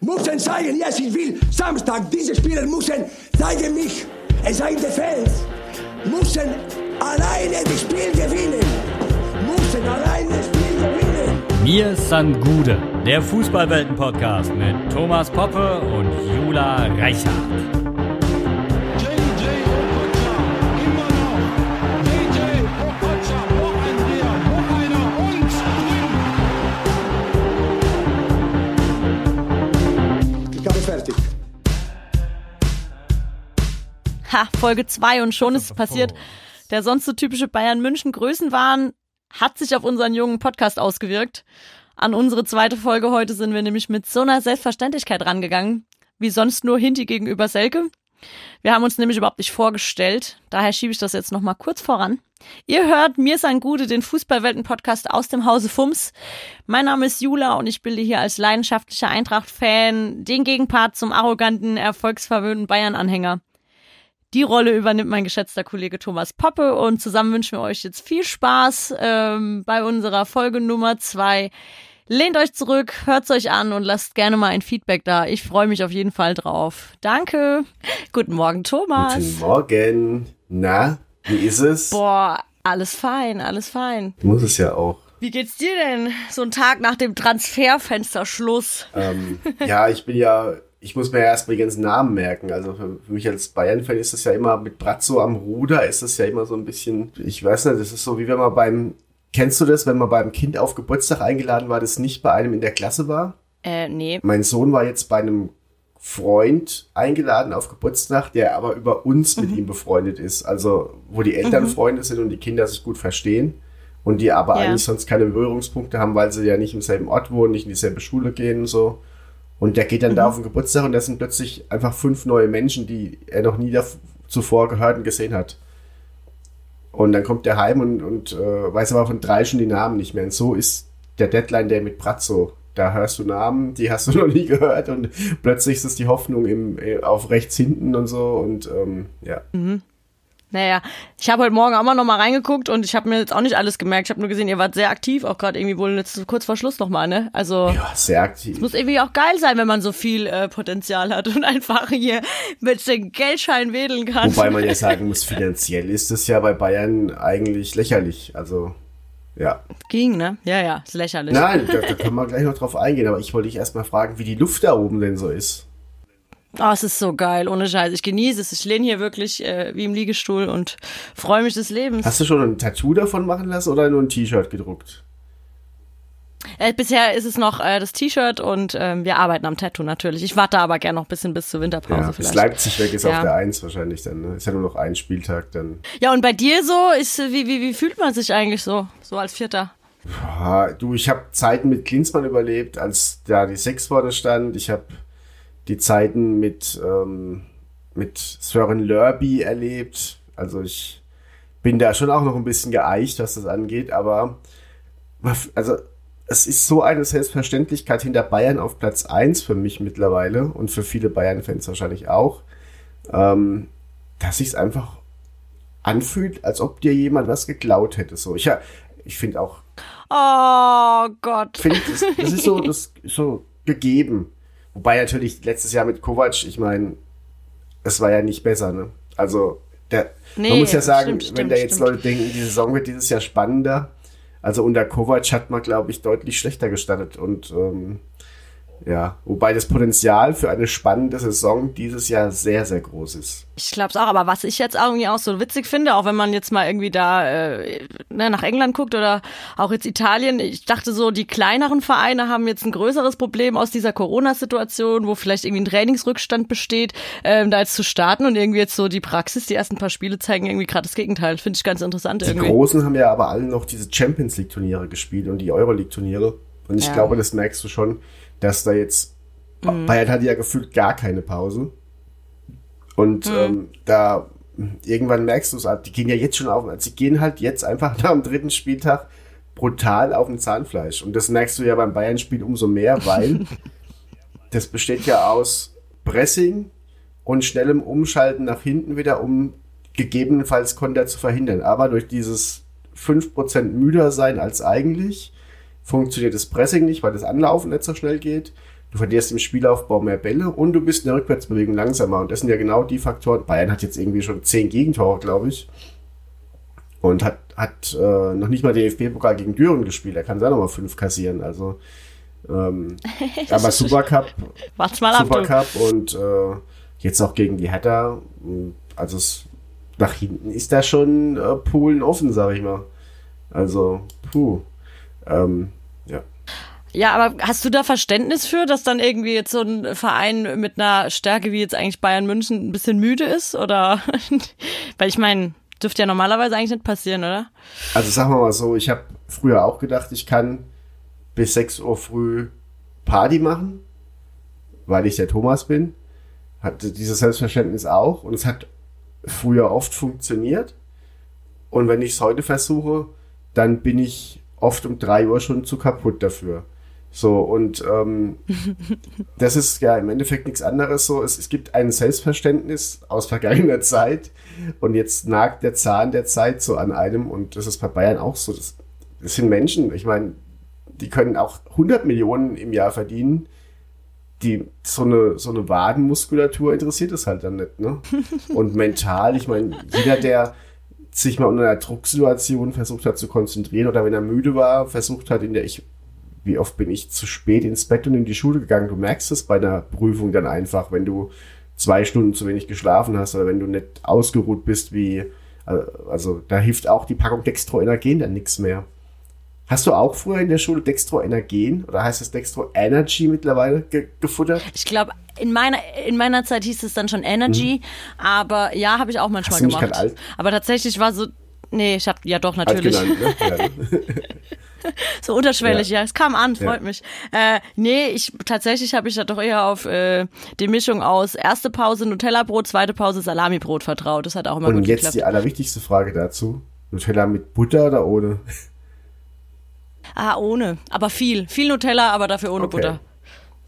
Müssen zeigen, yes, ich will. Samstag, diese Spieler müssen zeigen mich. Es sei der Fans. Müssen alleine das Spiel gewinnen. Müssen alleine das Spiel gewinnen. Mir san Gude, der Fußballwelten-Podcast mit Thomas Poppe und Jula Reichert. Ha, Folge 2 und schon ist es passiert. Der sonst so typische Bayern-München-Größenwahn hat sich auf unseren jungen Podcast ausgewirkt. An unsere zweite Folge heute sind wir nämlich mit so einer Selbstverständlichkeit rangegangen, wie sonst nur Hinti gegenüber Selke. Wir haben uns nämlich überhaupt nicht vorgestellt, daher schiebe ich das jetzt nochmal kurz voran. Ihr hört Mir sein Gute, den Fußballwelten-Podcast aus dem Hause Fums. Mein Name ist Jula und ich bilde hier als leidenschaftlicher Eintracht-Fan den Gegenpart zum arroganten, erfolgsverwöhnten Bayern-Anhänger. Die Rolle übernimmt mein geschätzter Kollege Thomas Poppe und zusammen wünschen wir euch jetzt viel Spaß ähm, bei unserer Folge Nummer zwei. Lehnt euch zurück, hört's euch an und lasst gerne mal ein Feedback da. Ich freue mich auf jeden Fall drauf. Danke. Guten Morgen, Thomas. Guten Morgen. Na, wie ist es? Boah, alles fein, alles fein. Muss es ja auch. Wie geht's dir denn? So ein Tag nach dem Transferfensterschluss. Ähm, ja, ich bin ja, ich muss mir ja erstmal die ganzen Namen merken. Also für, für mich als Bayern-Fan ist es ja immer mit Brazzo am Ruder, ist es ja immer so ein bisschen, ich weiß nicht, das ist so wie wenn man beim, kennst du das, wenn man beim Kind auf Geburtstag eingeladen war, das nicht bei einem in der Klasse war? Äh, nee. Mein Sohn war jetzt bei einem Freund eingeladen auf Geburtstag, der aber über uns mit ihm befreundet ist. Also, wo die Eltern Freunde sind und die Kinder sich gut verstehen. Und die aber Ja. eigentlich sonst keine Berührungspunkte haben, weil sie ja nicht im selben Ort wohnen, nicht in dieselbe Schule gehen und so. Und der geht dann da auf den Geburtstag und das sind plötzlich einfach fünf neue Menschen, die er noch nie zuvor gehört und gesehen hat. Und dann kommt der heim und, und äh, weiß aber von drei schon die Namen nicht mehr. Und so ist der Deadline der mit Brazzo. Da hörst du Namen, die hast du noch nie gehört und plötzlich ist es die Hoffnung im, äh, auf rechts hinten und so und ähm, ja. Naja, ich habe heute Morgen auch mal noch mal reingeguckt und ich habe mir jetzt auch nicht alles gemerkt. Ich habe nur gesehen, ihr wart sehr aktiv, auch gerade irgendwie wohl jetzt kurz vor Schluss noch mal, ne? Also Ja, sehr aktiv. muss irgendwie auch geil sein, wenn man so viel äh, Potenzial hat und einfach hier mit den Geldschein wedeln kann. Wobei man ja sagen muss, finanziell ist es ja bei Bayern eigentlich lächerlich. Also, ja. ging, ne? Ja, ja, ist lächerlich. Nein, da, da können wir gleich noch drauf eingehen, aber ich wollte dich erstmal fragen, wie die Luft da oben denn so ist. Oh, es ist so geil, ohne Scheiß. Ich genieße es. Ich lehne hier wirklich äh, wie im Liegestuhl und freue mich des Lebens. Hast du schon ein Tattoo davon machen lassen oder nur ein T-Shirt gedruckt? Äh, bisher ist es noch äh, das T-Shirt und ähm, wir arbeiten am Tattoo natürlich. Ich warte aber gerne noch ein bisschen bis zur Winterpause Ja, bis vielleicht. Leipzig weg ist Ja. auf der Eins wahrscheinlich dann. Ne? Ist ja nur noch ein Spieltag dann. Ja, und bei dir so, ist, äh, wie, wie, wie fühlt man sich eigentlich so, so als Vierter? Ah, du, ich habe Zeiten mit Klinsmann überlebt, als da die Sechs vorne stand. Ich habe die Zeiten mit, ähm, mit Sören Lörby erlebt. Also ich bin da schon auch noch ein bisschen geeicht, was das angeht, aber also es ist so eine Selbstverständlichkeit hinter Bayern auf Platz 1 für mich mittlerweile und für viele Bayern-Fans wahrscheinlich auch, ähm, dass sich es einfach anfühlt, als ob dir jemand was geklaut hätte. So, ich, ich finde auch Oh Gott. finde, das, das ist so, das ist so gegeben. Wobei natürlich letztes Jahr mit Kovac, ich meine, es war ja nicht besser, ne? Also, der, Nee, man muss ja sagen, stimmt, wenn da jetzt stimmt. Leute denken, die Saison wird dieses Jahr spannender. Also unter Kovac hat man, glaube ich, deutlich schlechter gestartet und ähm, ja, wobei das Potenzial für eine spannende Saison dieses Jahr sehr, sehr groß ist. Ich glaub's auch, aber was ich jetzt irgendwie auch so witzig finde, auch wenn man jetzt mal irgendwie da äh, ne, nach England guckt oder auch jetzt Italien, ich dachte so, die kleineren Vereine haben jetzt ein größeres Problem aus dieser Corona-Situation, wo vielleicht irgendwie ein Trainingsrückstand besteht, ähm, da jetzt zu starten und irgendwie jetzt so die Praxis, die ersten paar Spiele zeigen irgendwie gerade das Gegenteil. Finde ich ganz interessant Die irgendwie. Großen haben ja aber alle noch diese Champions League Turniere gespielt und die Euroleague Turniere. Und ich Ja. glaube, das merkst du schon, dass da jetzt Bayern hatte ja gefühlt gar keine Pause. Und ähm, da irgendwann merkst du es, halt, die gehen ja jetzt schon auf, also sie gehen halt jetzt einfach nach dem dritten Spieltag brutal auf dem Zahnfleisch. Und das merkst du ja beim Bayern-Spiel umso mehr, weil das besteht ja aus Pressing und schnellem Umschalten nach hinten wieder, um gegebenenfalls Konter zu verhindern. Aber durch dieses 5% müder sein als eigentlich, funktioniert das Pressing nicht, weil das Anlaufen nicht so schnell geht. du verlierst im Spielaufbau mehr Bälle und du bist in der Rückwärtsbewegung langsamer. Und das sind ja genau die Faktoren. Bayern hat jetzt irgendwie schon zehn Gegentore, glaube ich. Und hat, hat äh, noch nicht mal DFB-Pokal gegen Düren gespielt. Er kann da nochmal fünf kassieren. Also, ähm, aber Supercup, mal. Supercup und äh, jetzt auch gegen die Hertha. Also es, nach hinten ist da schon äh, Polen offen, sag ich mal. Also, puh. Ähm, ja. Ja, aber hast du da Verständnis für, dass dann irgendwie jetzt so ein Verein mit einer Stärke wie jetzt eigentlich Bayern München ein bisschen müde ist? Oder weil ich meine, dürfte ja normalerweise eigentlich nicht passieren, oder? Also sagen wir mal so, ich habe früher auch gedacht, ich kann bis 6 Uhr früh Party machen, weil ich der Thomas bin. Hatte dieses Selbstverständnis auch und es hat früher oft funktioniert. Und wenn ich es heute versuche, dann bin ich oft um 3 Uhr schon zu kaputt dafür. So, und ähm, das ist ja im Endeffekt nichts anderes so. Es, es gibt ein Selbstverständnis aus vergangener Zeit und jetzt nagt der Zahn der Zeit so an einem und das ist bei Bayern auch so. Das, das sind Menschen, ich meine, die können auch 100 Millionen im Jahr verdienen. Die, so eine, so eine Wadenmuskulatur interessiert es halt dann nicht, ne? Und mental, ich meine, jeder, der sich mal unter einer Drucksituation versucht hat zu konzentrieren oder wenn er müde war, versucht hat in der, ich wie oft bin ich zu spät ins Bett und in die Schule gegangen. Du merkst es bei einer Prüfung dann einfach, wenn du zwei Stunden zu wenig geschlafen hast oder wenn du nicht ausgeruht bist, wie, also da hilft auch die Packung Dextroenergen dann nichts mehr. Hast du auch früher in der Schule Dextroenergen oder heißt es Dextro Energy mittlerweile ge gefuttert? Ich glaube, in meiner, in meiner Zeit hieß es dann schon Energy, aber ja, habe ich auch manchmal gemacht. alt? Aber tatsächlich war so, nee, ich habe ja doch natürlich. Genannt, ne? ja? So unterschwellig, Ja. ja. Es kam an, freut Ja. mich. Äh, nee, ich tatsächlich habe ich da doch eher auf äh, die Mischung aus erste Pause Nutella-Brot, zweite Pause Salami-Brot vertraut. Das hat auch immer Und gut jetzt geklappt. die allerwichtigste Frage dazu. Nutella mit Butter oder ohne? Ah, ohne. Aber viel. Viel Nutella, aber dafür ohne Okay. Butter.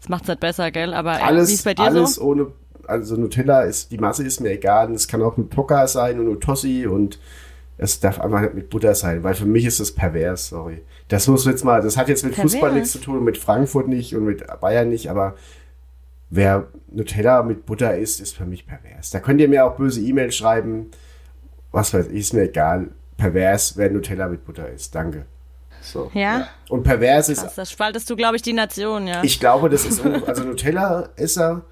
Das macht's nicht besser, gell? Aber ja, alles, wie ist bei dir alles so? ohne, also Nutella ist, die Masse ist mir egal. Und Es kann auch Nutella sein und Nutossi und es darf einfach nicht mit Butter sein, weil für mich ist das pervers, sorry. Das muss jetzt mal, das hat jetzt mit Pervers? Fußball nichts zu tun, mit Frankfurt nicht und mit Bayern nicht, aber wer Nutella mit Butter isst, ist für mich pervers. Da könnt ihr mir auch böse E-Mails schreiben, was weiß ich, ist mir egal. Pervers, wer Nutella mit Butter isst. Danke. So. Ja? Und pervers ist Krass, das spaltest du, glaube ich, die Nation, ja. ich glaube, das ist, also Nutella-Esser,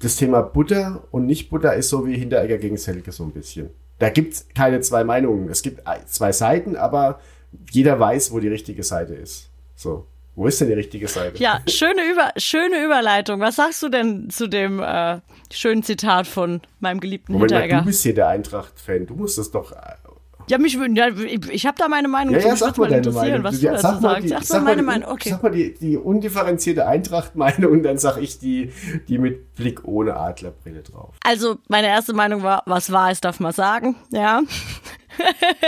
das Thema Butter und nicht Butter ist so wie Hinteregger gegen Selke so ein bisschen. Da gibt es keine zwei Meinungen. Es gibt zwei Seiten, aber jeder weiß, wo die richtige Seite ist. So. Wo ist denn die richtige Seite? Ja, schöne, Über schöne Überleitung. Was sagst du denn zu dem äh, schönen Zitat von meinem geliebten Moment mal, Hinteregger? du bist hier der Eintracht-Fan. Du musst das doch. Ja, mich würden, ja, ich, ich habe da meine Meinung Ja, ja, sag mal deine Meinung. was du dazu sag mal, sagst. die, Sag sag mal meine die, Meinung, okay. Sag mal die, die undifferenzierte Eintracht-Meinung und dann sag ich die, die mit Blick ohne Adlerbrille drauf. Also, meine erste Meinung war, was wahr ist, darf man sagen, ja.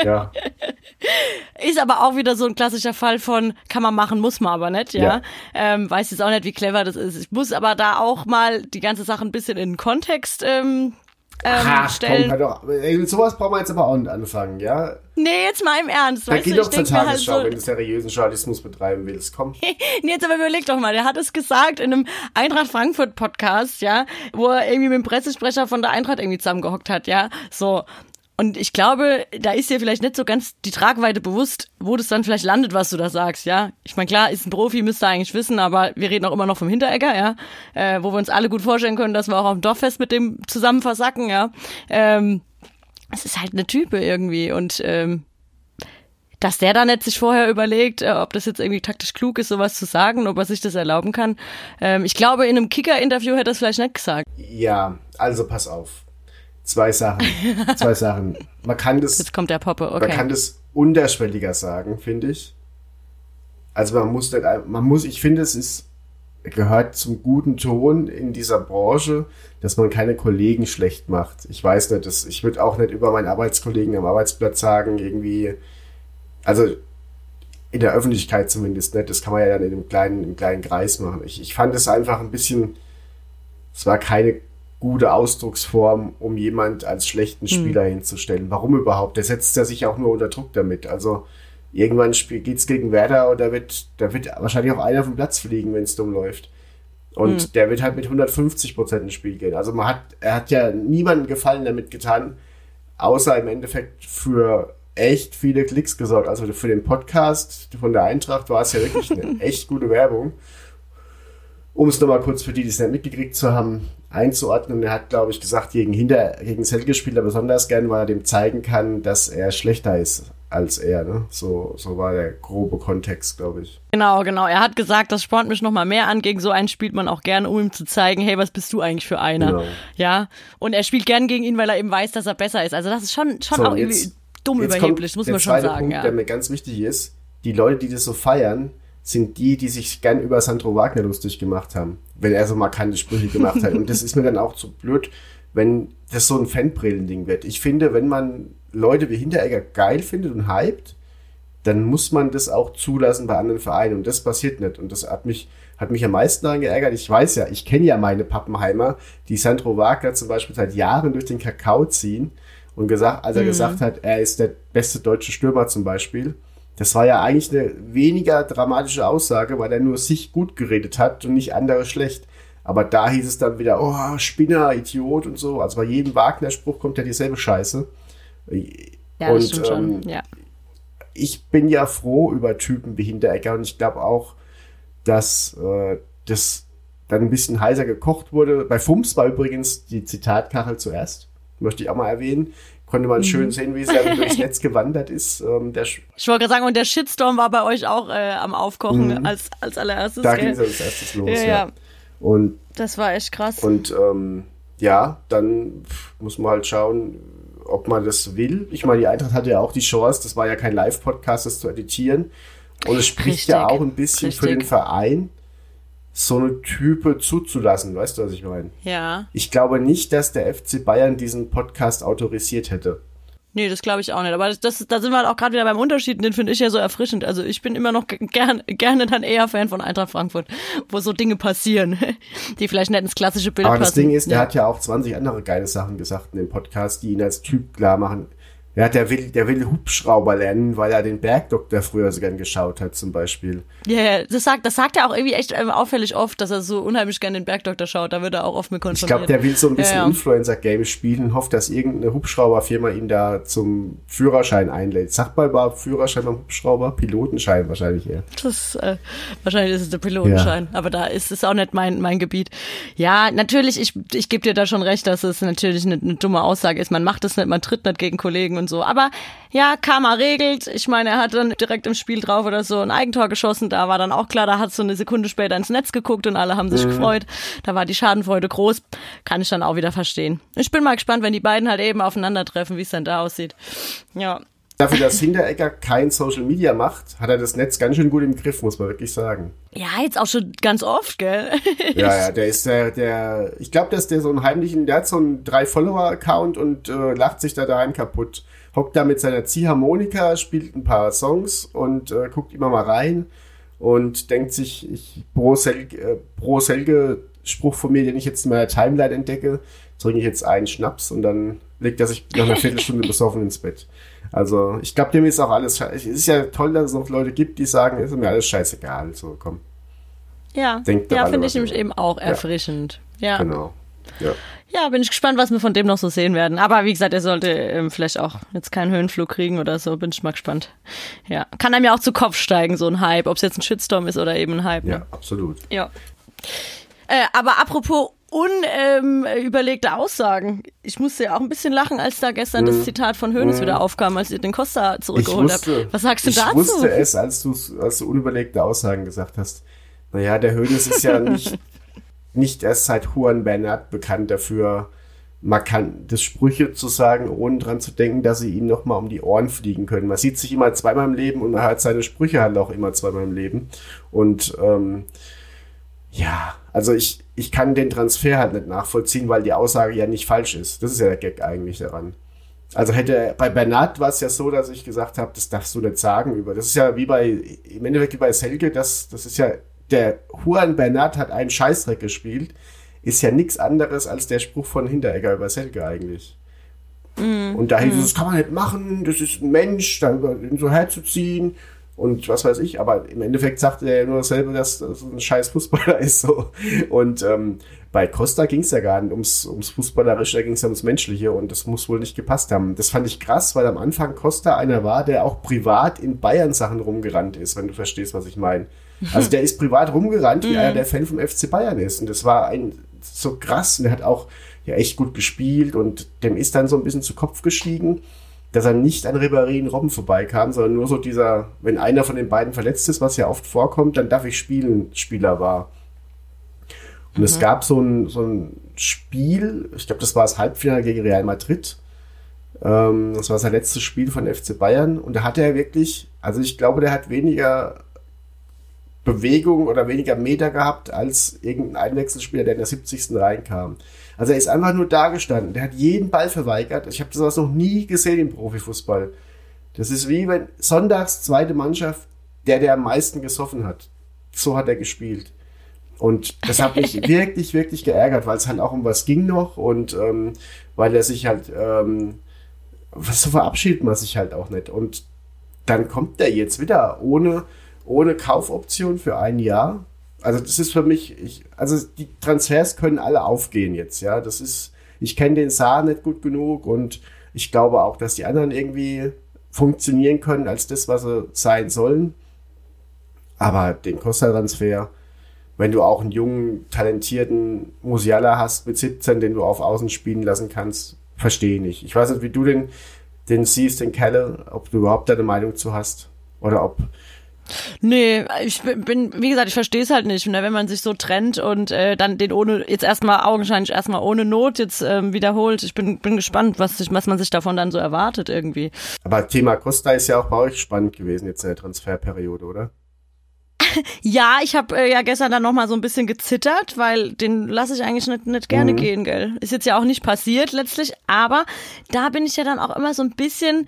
Ja. Ist aber auch wieder so ein klassischer Fall von, kann man machen, muss man aber nicht, ja. Ja. Ähm, weiß jetzt auch nicht, wie clever das ist. Ich muss aber da auch mal die ganze Sache ein bisschen in den Kontext ähm, ähm, Ach, komm, stellen. hör doch. Ey, Mit sowas brauchen wir jetzt aber auch nicht anfangen, ja? nee, jetzt mal im Ernst, Dann weißt geh doch ich zur halt Tagesschau, so, wenn du seriösen Journalismus betreiben willst. Komm. Nee, jetzt aber überleg doch mal, der hat es gesagt in einem Eintracht Frankfurt Podcast, ja, wo er irgendwie mit dem Pressesprecher von der Eintracht irgendwie zusammengehockt hat, ja, so. Und ich glaube, da ist dir vielleicht nicht so ganz die Tragweite bewusst, wo das dann vielleicht landet, was du da sagst, ja. Ich meine, klar, ist ein Profi, müsste eigentlich wissen, aber wir reden auch immer noch vom Hinteregger, ja, äh, wo wir uns alle gut vorstellen können, dass wir auch auf dem Dorffest mit dem zusammen versacken, ja. Ähm, es ist halt eine Type irgendwie und ähm, dass der da nicht sich vorher überlegt, äh, ob das jetzt irgendwie taktisch klug ist, sowas zu sagen, ob er sich das erlauben kann. Ähm, ich glaube, in einem Kicker-Interview hätte er es vielleicht nicht gesagt. Ja, also pass auf. Zwei Sachen. Zwei Sachen. Man kann das, Jetzt kommt der Poppe, man kann okay. das unterschwelliger sagen, finde ich. Also man muss nicht, man muss, ich finde, es ist, gehört zum guten Ton in dieser Branche, dass man keine Kollegen schlecht macht. Ich weiß nicht, das, ich würde auch nicht über meinen Arbeitskollegen am Arbeitsplatz sagen, irgendwie, also in der Öffentlichkeit zumindest nicht. Das kann man ja dann in einem kleinen, im kleinen Kreis machen. Ich, ich fand es einfach ein bisschen, es war keine gute Ausdrucksform, um jemand als schlechten Spieler hinzustellen. Warum überhaupt? Der setzt ja sich auch nur unter Druck damit. Also irgendwann geht's gegen Werder und da wird, da wird wahrscheinlich auch einer vom Platz fliegen, wenn es dumm läuft. Und Hm. der wird halt mit 150 Prozent ins Spiel gehen. Also man hat, er hat ja niemanden Gefallen damit getan, außer im Endeffekt für echt viele Klicks gesorgt. Also für den Podcast von der Eintracht war es ja wirklich eine echt gute Werbung. Um es nochmal kurz für die, die es nicht mitgekriegt zu haben, einzuordnen. Er hat, glaube ich, gesagt, gegen hinter, gegen Selke spielt er besonders gern, weil er dem zeigen kann, dass er schlechter ist als er. Ne? So, so war der grobe Kontext, glaube ich. Genau, genau. Er hat gesagt, das spornt mich noch mal mehr an. Gegen so einen spielt man auch gerne, um ihm zu zeigen, hey, was bist du eigentlich für einer? Genau. Ja. Und er spielt gern gegen ihn, weil er eben weiß, dass er besser ist. Also das ist schon, schon So, auch und irgendwie jetzt- dumm Jetzt überheblich, muss man schon sagen. Punkt, ja. der mir ganz wichtig ist. Die Leute, die das so feiern, sind die, die sich gern über Sandro Wagner lustig gemacht haben, wenn er so markante Sprüche gemacht hat. Und das ist mir dann auch zu blöd, wenn das so ein Fanbrillen-Ding wird. Ich finde, wenn man Leute wie Hinteregger geil findet und hypt, dann muss man das auch zulassen bei anderen Vereinen. Und das passiert nicht. Und das hat mich, hat mich am meisten daran geärgert. Ich weiß ja, ich kenne ja meine Pappenheimer, die Sandro Wagner zum Beispiel seit Jahren durch den Kakao ziehen und gesagt, als er gesagt hat, er ist der beste deutsche Stürmer zum Beispiel. Das war ja eigentlich eine weniger dramatische Aussage, weil er nur sich gut geredet hat und nicht andere schlecht. Aber da hieß es dann wieder, oh, Spinner, Idiot und so. Also bei jedem Wagner-Spruch kommt ja dieselbe Scheiße. ja, das und, stimmt schon. ähm, ja. ich bin ja froh über Typen wie Hinteregger und ich glaube auch, dass äh, das dann ein bisschen heißer gekocht wurde. Bei Fums war übrigens die Zitatkachel zuerst, möchte ich auch mal erwähnen. Konnte Mhm. man schön sehen, wie es dann durchs Netz gewandert ist. Ähm, Ich wollte gerade sagen, und der Shitstorm war bei euch auch äh, am Aufkochen als, als allererstes. Mhm. da ging es als erstes los. ja, Ja, ja, Und, das war echt krass. und ähm, ja, dann muss man halt schauen, ob man das will. Ich meine, die Eintracht hatte ja auch die Chance, das war ja kein Live-Podcast, das zu editieren. Und es spricht ja Richtig, auch ein bisschen für richtig. den Verein, so eine Type zuzulassen. Weißt du, was ich meine? ja. Ich glaube nicht, dass der FC Bayern diesen Podcast autorisiert hätte. Nee, das glaube ich auch nicht. Aber das, das, da sind wir halt auch gerade wieder beim Unterschied. Den finde ich ja so erfrischend. Also ich bin immer noch ge- gern, gerne dann eher Fan von Eintracht Frankfurt, wo so Dinge passieren, die vielleicht nicht ins klassische Bild Aber passen. das Ding ist, der ja. hat ja auch 20 andere geile Sachen gesagt in dem Podcast, die ihn als Typ klar machen. Ja, der will, der will Hubschrauber lernen, weil er den Bergdoktor früher so gern geschaut hat, zum Beispiel. Ja, ja, das sagt, das sagt er auch irgendwie echt ähm, auffällig oft, dass er so unheimlich gerne den Bergdoktor schaut. Da wird er auch oft mit Ich konfrontiert. glaube, der will so ein bisschen Ja, ja. Influencer-Game spielen, hofft, dass irgendeine Hubschrauberfirma ihn da zum Führerschein einlädt. Sagt mal überhaupt Führerschein beim Hubschrauber? Pilotenschein wahrscheinlich eher. Das, äh, wahrscheinlich ist es der Pilotenschein, aber da ist es auch nicht mein, mein Gebiet. Ja, natürlich, ich, ich gebe dir da schon recht, dass es natürlich eine, eine dumme Aussage ist. Man macht es nicht, man tritt nicht gegen Kollegen und so. Aber ja, Karma regelt. Ich meine, er hat dann direkt im Spiel drauf oder so ein Eigentor geschossen. Da war dann auch klar, da hat so eine Sekunde später ins Netz geguckt und alle haben sich gefreut. Da war die Schadenfreude groß. Kann ich dann auch wieder verstehen. Ich bin mal gespannt, wenn die beiden halt eben aufeinandertreffen, wie es dann da aussieht. Ja. Dafür, dass Hinteregger kein Social Media macht, hat er das Netz ganz schön gut im Griff, muss man wirklich sagen. Ja, jetzt auch schon ganz oft, gell? Ja, ja, der ist der, der, ich glaube, dass der so einen heimlichen, der hat so einen Drei-Follower-Account und äh, lacht sich da daheim kaputt. Hockt da mit seiner Ziehharmonika, spielt ein paar Songs und äh, guckt immer mal rein und denkt sich, ich, pro, Selge, äh, pro Selge Spruch von mir, den ich jetzt in meiner Timeline entdecke, trinke ich jetzt einen Schnaps und dann legt er sich nach einer Viertelstunde besoffen ins Bett. Also, ich glaube, dem ist auch alles, sche- es ist ja toll, dass es noch Leute gibt, die sagen, ist mir alles scheißegal, so, komm. Ja, Denkt ja finde ich nämlich eben auch erfrischend. Ja. Genau. Ja. ja, bin ich gespannt, was wir von dem noch so sehen werden. Aber wie gesagt, er sollte ähm, vielleicht auch jetzt keinen Höhenflug kriegen oder so, bin ich mal gespannt. Ja, kann einem ja auch zu Kopf steigen, so ein Hype, ob es jetzt ein Shitstorm ist oder eben ein Hype. Ja, Ne? absolut. Ja. Äh, aber apropos unüberlegte Aussagen. Ich musste ja auch ein bisschen lachen, als da gestern das Zitat von Hönes wieder aufkam, als ihr den Costa Mhm. Ich zurückgeholt habt. Was sagst du ich dazu? wusste es, als du, als du unüberlegte Aussagen gesagt hast. Naja, der Hönes ist ja nicht, nicht erst seit Juan Bernat bekannt dafür, markante Sprüche zu sagen, ohne dran zu denken, dass sie ihm nochmal um die Ohren fliegen können. Man sieht sich immer zweimal im Leben und man hört seine Sprüche halt auch immer zweimal im Leben. Und ähm, ja, also ich, ich kann den Transfer halt nicht nachvollziehen, weil die Aussage ja nicht falsch ist. Das ist ja der Gag eigentlich daran. Also hätte bei Bernat war es ja so, dass ich gesagt habe, das darfst du nicht sagen über. Das ist ja wie bei im Endeffekt wie bei Selke, das, das ist ja der Juan Bernat hat einen Scheißdreck gespielt, ist ja nichts anderes als der Spruch von Hinteregger über Selke eigentlich. Und da hieß es, das kann man nicht machen, das ist ein Mensch, da über ihn so herzuziehen. und was weiß ich, aber im Endeffekt sagte er nur dasselbe, dass das ein scheiß Fußballer ist. So. Und ähm, bei Costa ging es ja gar nicht ums, ums Fußballerische, da ging es ja ums Menschliche und das muss wohl nicht gepasst haben. Das fand ich krass, weil am Anfang Costa einer war, der auch privat in Bayern Sachen rumgerannt ist, wenn du verstehst, was ich meine. Also der ist privat rumgerannt, wie einer der Fan vom FC Bayern ist. Und das war ein so krass und der hat auch ja echt gut gespielt und dem ist dann so ein bisschen zu Kopf gestiegen dass er nicht an Ribéry und Robben vorbeikam, sondern nur so dieser, wenn einer von den beiden verletzt ist, was ja oft vorkommt, dann darf ich spielen, Spieler war. Und mhm. es gab so ein, so ein Spiel, ich glaube, das war das Halbfinale gegen Real Madrid. Ähm, das war sein letztes Spiel von FC Bayern. Und da hatte er wirklich, also ich glaube, der hat weniger Bewegung oder weniger Meter gehabt als irgendein Einwechselspieler, der in der 70. reinkam. Also er ist einfach nur da gestanden. Der hat jeden Ball verweigert. Ich habe sowas noch nie gesehen im Profifußball. Das ist wie wenn sonntags zweite Mannschaft, der, der am meisten gesoffen hat. So hat er gespielt. Und das hat mich wirklich, wirklich geärgert, weil es halt auch um was ging noch und ähm, weil er sich halt, ähm, was so verabschiedet man sich halt auch nicht. Und dann kommt der jetzt wieder ohne, ohne Kaufoption für ein Jahr also das ist für mich, ich, also die Transfers können alle aufgehen jetzt, ja. Das ist, ich kenne den Saar nicht gut genug und ich glaube auch, dass die anderen irgendwie funktionieren können als das, was sie sein sollen. Aber den Costa-Transfer, wenn du auch einen jungen, talentierten Musiala hast mit 17, den du auf Außen spielen lassen kannst, verstehe ich nicht. Ich weiß nicht, wie du den, den siehst, den Kelle, ob du überhaupt deine Meinung zu hast oder ob Nee, ich bin, wie gesagt, ich verstehe es halt nicht, ne? wenn man sich so trennt und äh, dann den ohne, jetzt erstmal augenscheinlich erstmal ohne Not jetzt ähm, wiederholt. Ich bin, bin gespannt, was, sich, was man sich davon dann so erwartet irgendwie. Aber Thema Costa ist ja auch bei euch spannend gewesen jetzt in der Transferperiode, oder? ja, ich habe äh, ja gestern dann nochmal so ein bisschen gezittert, weil den lasse ich eigentlich nicht, nicht gerne mhm. gehen, gell. Ist jetzt ja auch nicht passiert letztlich, aber da bin ich ja dann auch immer so ein bisschen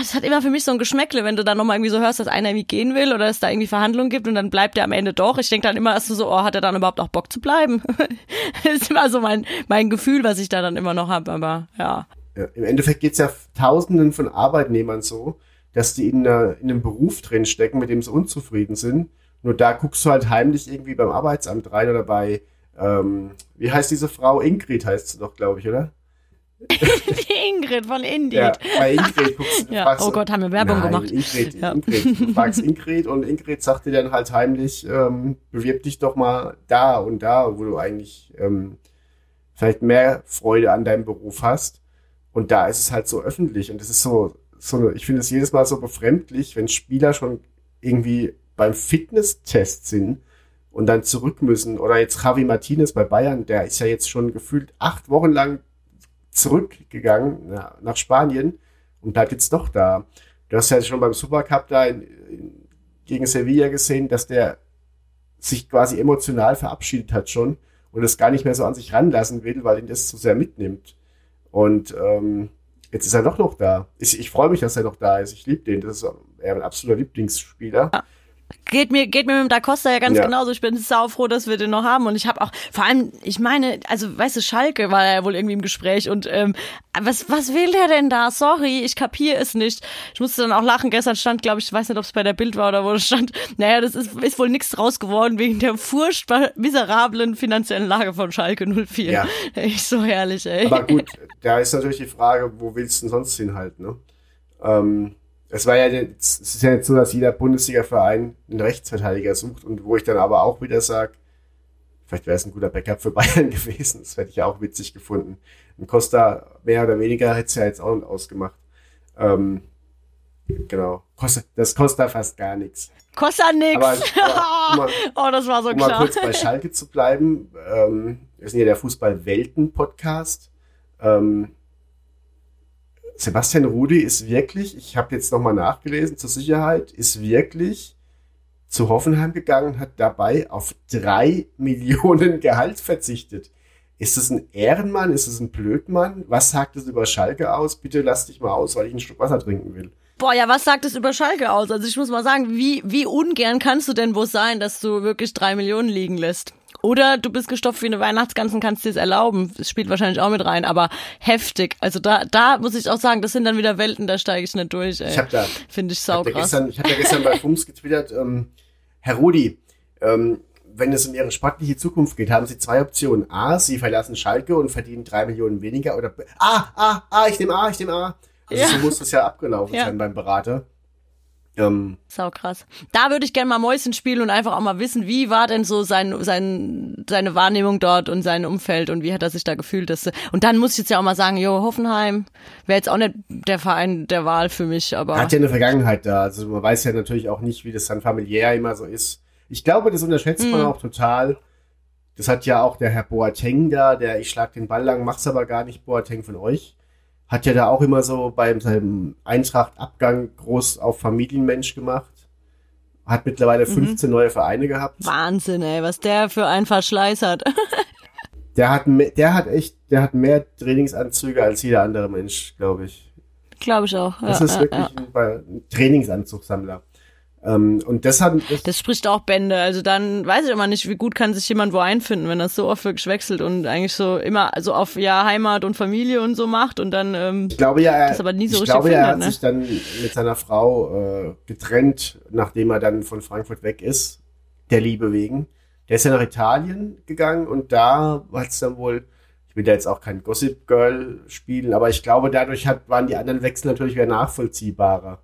das hat immer für mich so ein Geschmäckle, wenn du dann nochmal irgendwie so hörst, dass einer irgendwie gehen will oder es da irgendwie Verhandlungen gibt und dann bleibt er am Ende doch. Ich denke dann immer erst so, oh, hat er dann überhaupt auch Bock zu bleiben? das ist immer so mein, mein Gefühl, was ich da dann immer noch habe, aber ja. ja Im Endeffekt geht's ja Tausenden von Arbeitnehmern so, dass die in, in einem Beruf drinstecken, mit dem sie unzufrieden sind. Nur da guckst du halt heimlich irgendwie beim Arbeitsamt rein oder bei, ähm, wie heißt diese Frau? Ingrid heißt sie doch, glaube ich, oder? Die Ingrid von Indeed. Ja, bei Ingrid guckst du. ja. Fragst, oh Gott, haben wir Werbung nein, gemacht. Ingrid, ja. Ingrid. Du fragst Ingrid und Ingrid sagt dir dann halt heimlich, ähm, bewirb dich doch mal da und da, wo du eigentlich ähm, vielleicht mehr Freude an deinem Beruf hast. Und da ist es halt so öffentlich und es ist so, so ich finde es jedes Mal so befremdlich, wenn Spieler schon irgendwie beim Fitnesstest sind und dann zurück müssen. Oder jetzt Javi Martinez bei Bayern, der ist ja jetzt schon gefühlt acht Wochen lang zurückgegangen na, nach Spanien und bleibt jetzt doch da. Du hast ja schon beim Supercup da in, in, gegen Sevilla gesehen, dass der sich quasi emotional verabschiedet hat schon und es gar nicht mehr so an sich ranlassen will, weil ihn das zu sehr mitnimmt. Und ähm, jetzt ist er doch noch da. Ich, ich freue mich, dass er noch da ist. Ich liebe den. Das ist er ein absoluter Lieblingsspieler. Geht mir, geht mir mit Da Costa ja ganz ja. genauso. Ich bin sau froh, dass wir den noch haben. Und ich habe auch, vor allem, ich meine, also weißt du, Schalke war ja wohl irgendwie im Gespräch und ähm, was, was will der denn da? Sorry, ich kapiere es nicht. Ich musste dann auch lachen. Gestern stand, glaube ich, ich weiß nicht, ob es bei der Bild war oder wo es stand, naja, das ist, ist wohl nichts draus geworden wegen der furchtbar miserablen finanziellen Lage von Schalke 04. Ja. Echt so herrlich, ey. Aber gut, da ist natürlich die Frage, wo willst du denn sonst hinhalten, ne? Ähm es war ja jetzt, es ist ja jetzt so, dass jeder Bundesliga-Verein einen Rechtsverteidiger sucht und wo ich dann aber auch wieder sage, vielleicht wäre es ein guter Backup für Bayern gewesen. Das hätte ich ja auch witzig gefunden. Ein Costa mehr oder weniger hätte es ja jetzt auch ausgemacht. Ähm, genau. Costa, das kostet fast gar nichts. Kostet nix. Aber, aber, um oh, das war so um klar. mal kurz bei Schalke zu bleiben. Ähm, wir sind ja der Fußball-Welten-Podcast. Ähm, Sebastian Rudi ist wirklich, ich habe jetzt nochmal nachgelesen zur Sicherheit, ist wirklich zu Hoffenheim gegangen, hat dabei auf drei Millionen Gehalt verzichtet. Ist es ein Ehrenmann? Ist es ein Blödmann? Was sagt es über Schalke aus? Bitte lass dich mal aus, weil ich ein Stück Wasser trinken will. Boah, ja, was sagt es über Schalke aus? Also ich muss mal sagen, wie, wie ungern kannst du denn wohl sein, dass du wirklich drei Millionen liegen lässt? Oder du bist gestopft wie eine Weihnachtsgans und kannst dir es erlauben. Es spielt wahrscheinlich auch mit rein, aber heftig. Also da, da muss ich auch sagen, das sind dann wieder Welten, da steige ich nicht durch. Ey. Ich hab da, Finde ich gestern, ich habe ja gestern bei Fums getwittert, ähm, Herr Rudi, ähm, wenn es um Ihre sportliche Zukunft geht, haben Sie zwei Optionen. A, Sie verlassen Schalke und verdienen drei Millionen weniger oder B, A, A, A, ich nehme A, ich nehme A. Also Ja. so muss das ja abgelaufen Ja. sein beim Berater. Ähm, Sau krass. Da würde ich gerne mal Mäuschen spielen und einfach auch mal wissen, wie war denn so sein, sein, seine Wahrnehmung dort und sein Umfeld und wie hat er sich da gefühlt. Dass, und dann muss ich jetzt ja auch mal sagen, jo, Hoffenheim wäre jetzt auch nicht der Verein der Wahl für mich, aber hat ja eine Vergangenheit da. Also man weiß ja natürlich auch nicht, wie das dann familiär immer so ist. Ich glaube, das unterschätzt man Mhm. auch total. Das hat ja auch der Herr Boateng da, der ich schlag den Ball lang, mach's aber gar nicht, Boateng von euch. Hat ja da auch immer so bei seinem Eintracht-Abgang groß auf Familienmensch gemacht. Hat mittlerweile 15 neue Vereine gehabt. Wahnsinn, ey, was der für einen Verschleiß hat. Der hat, der hat echt, der hat mehr Trainingsanzüge als jeder andere Mensch, glaube ich. Glaube ich auch. Ja, Das ist wirklich ja. ein, ein Trainingsanzugsammler. Ähm, und das hat, das, Das spricht auch Bände. Also dann weiß ich immer nicht, wie gut kann sich jemand wo einfinden, wenn das so oft wirklich wechselt und eigentlich so immer so auf ja Heimat und Familie und so macht und dann ähm, Ich glaube ja, er, Das aber nie so ich glaube, er hat ne? sich dann mit seiner Frau äh, getrennt, nachdem er dann von Frankfurt weg ist, der Liebe wegen. Der ist ja nach Italien gegangen und da hat es dann wohl, ich will da jetzt auch kein Gossip Girl spielen, aber ich glaube, dadurch hat, waren die anderen Wechsel natürlich wieder nachvollziehbarer.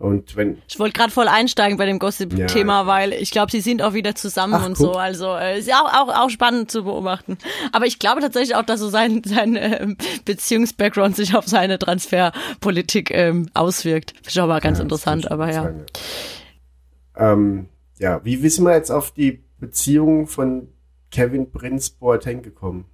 Und wenn, Ich wollte gerade voll einsteigen bei dem Gossip-Thema, Ja. weil ich glaube, sie sind auch wieder zusammen Ach, und guck. so. Also äh, ist ja auch, auch, auch spannend zu beobachten. Aber ich glaube tatsächlich auch, dass so sein, sein ähm, Beziehungs-Background sich auf seine Transferpolitik ähm, auswirkt. Ich auch mal ganz Ja, interessant, aber ja. Ähm, ja, wie wissen wir jetzt auf die Beziehung von Kevin Prinz Boateng gekommen?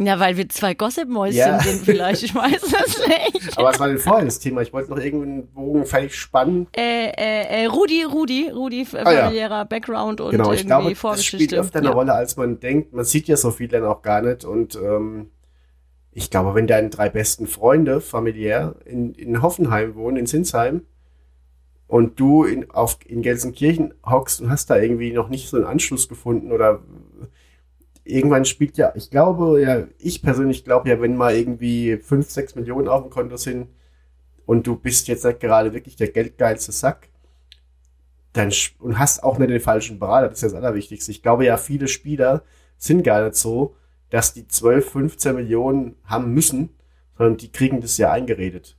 Ja, weil wir zwei Gossip-Mäuschen Ja. sind vielleicht. Ich weiß es nicht. Aber was war denn vorher das Thema? Ich wollte noch irgendeinen Bogen fertig spannen. Äh, äh, äh, Rudi, Rudi, Rudi, äh, Ah, ja. familiärer Background und Genau, ich irgendwie glaube, das Vorgeschichte. spielt öfter eine ja. Rolle, als man denkt. Man sieht ja so viel dann auch gar nicht. Und ähm, ich glaube, wenn deine drei besten Freunde familiär in, in Hoffenheim wohnen, in Sinsheim, und du in, auf, in Gelsenkirchen hockst und hast da irgendwie noch nicht so einen Anschluss gefunden oder irgendwann spielt ja, ich glaube ja, ich persönlich glaube ja, wenn mal irgendwie fünf, sechs Millionen auf dem Konto sind und du bist jetzt nicht gerade wirklich der geldgeilste Sack, dann und hast auch nicht den falschen Berater, das ist ja das Allerwichtigste. Ich glaube ja, viele Spieler sind gar nicht so, dass die 12, 15 Millionen haben müssen, sondern die kriegen das ja eingeredet.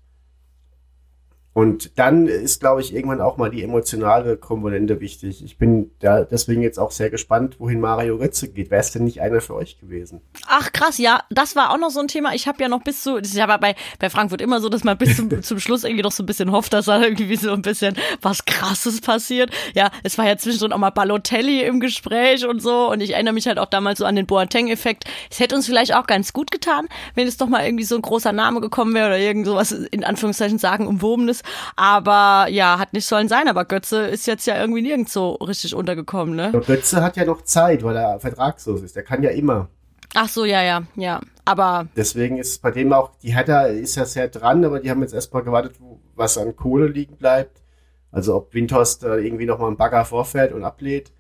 Und dann ist, glaube ich, irgendwann auch mal die emotionale Komponente wichtig. Ich bin da deswegen jetzt auch sehr gespannt, wohin Mario Götze geht. Wäre es denn nicht einer für euch gewesen? Ach krass, ja, das war auch noch so ein Thema. Ich habe ja noch bis zu, das ist ja bei, bei Frankfurt immer so, dass man bis zum, zum Schluss irgendwie noch so ein bisschen hofft, dass da irgendwie so ein bisschen was Krasses passiert. Ja, es war ja zwischendrin auch mal Balotelli im Gespräch und so. Und ich erinnere mich halt auch damals so an den Boateng-Effekt. Es hätte uns vielleicht auch ganz gut getan, wenn es doch mal irgendwie so ein großer Name gekommen wäre oder irgend sowas in Anführungszeichen sagen umwobenes. Aber ja, hat nicht sollen sein. Aber Götze ist jetzt ja irgendwie nirgends so richtig untergekommen, ne? Götze hat ja noch Zeit, weil er vertragslos ist. Der kann ja immer. Ach so, ja, ja, ja. Aber Deswegen ist bei dem auch, die Hertha ist ja sehr dran, aber die haben jetzt erstmal gewartet, was an Kohle liegen bleibt. Also ob Windhorst äh, irgendwie nochmal einen Bagger vorfährt und ablädt.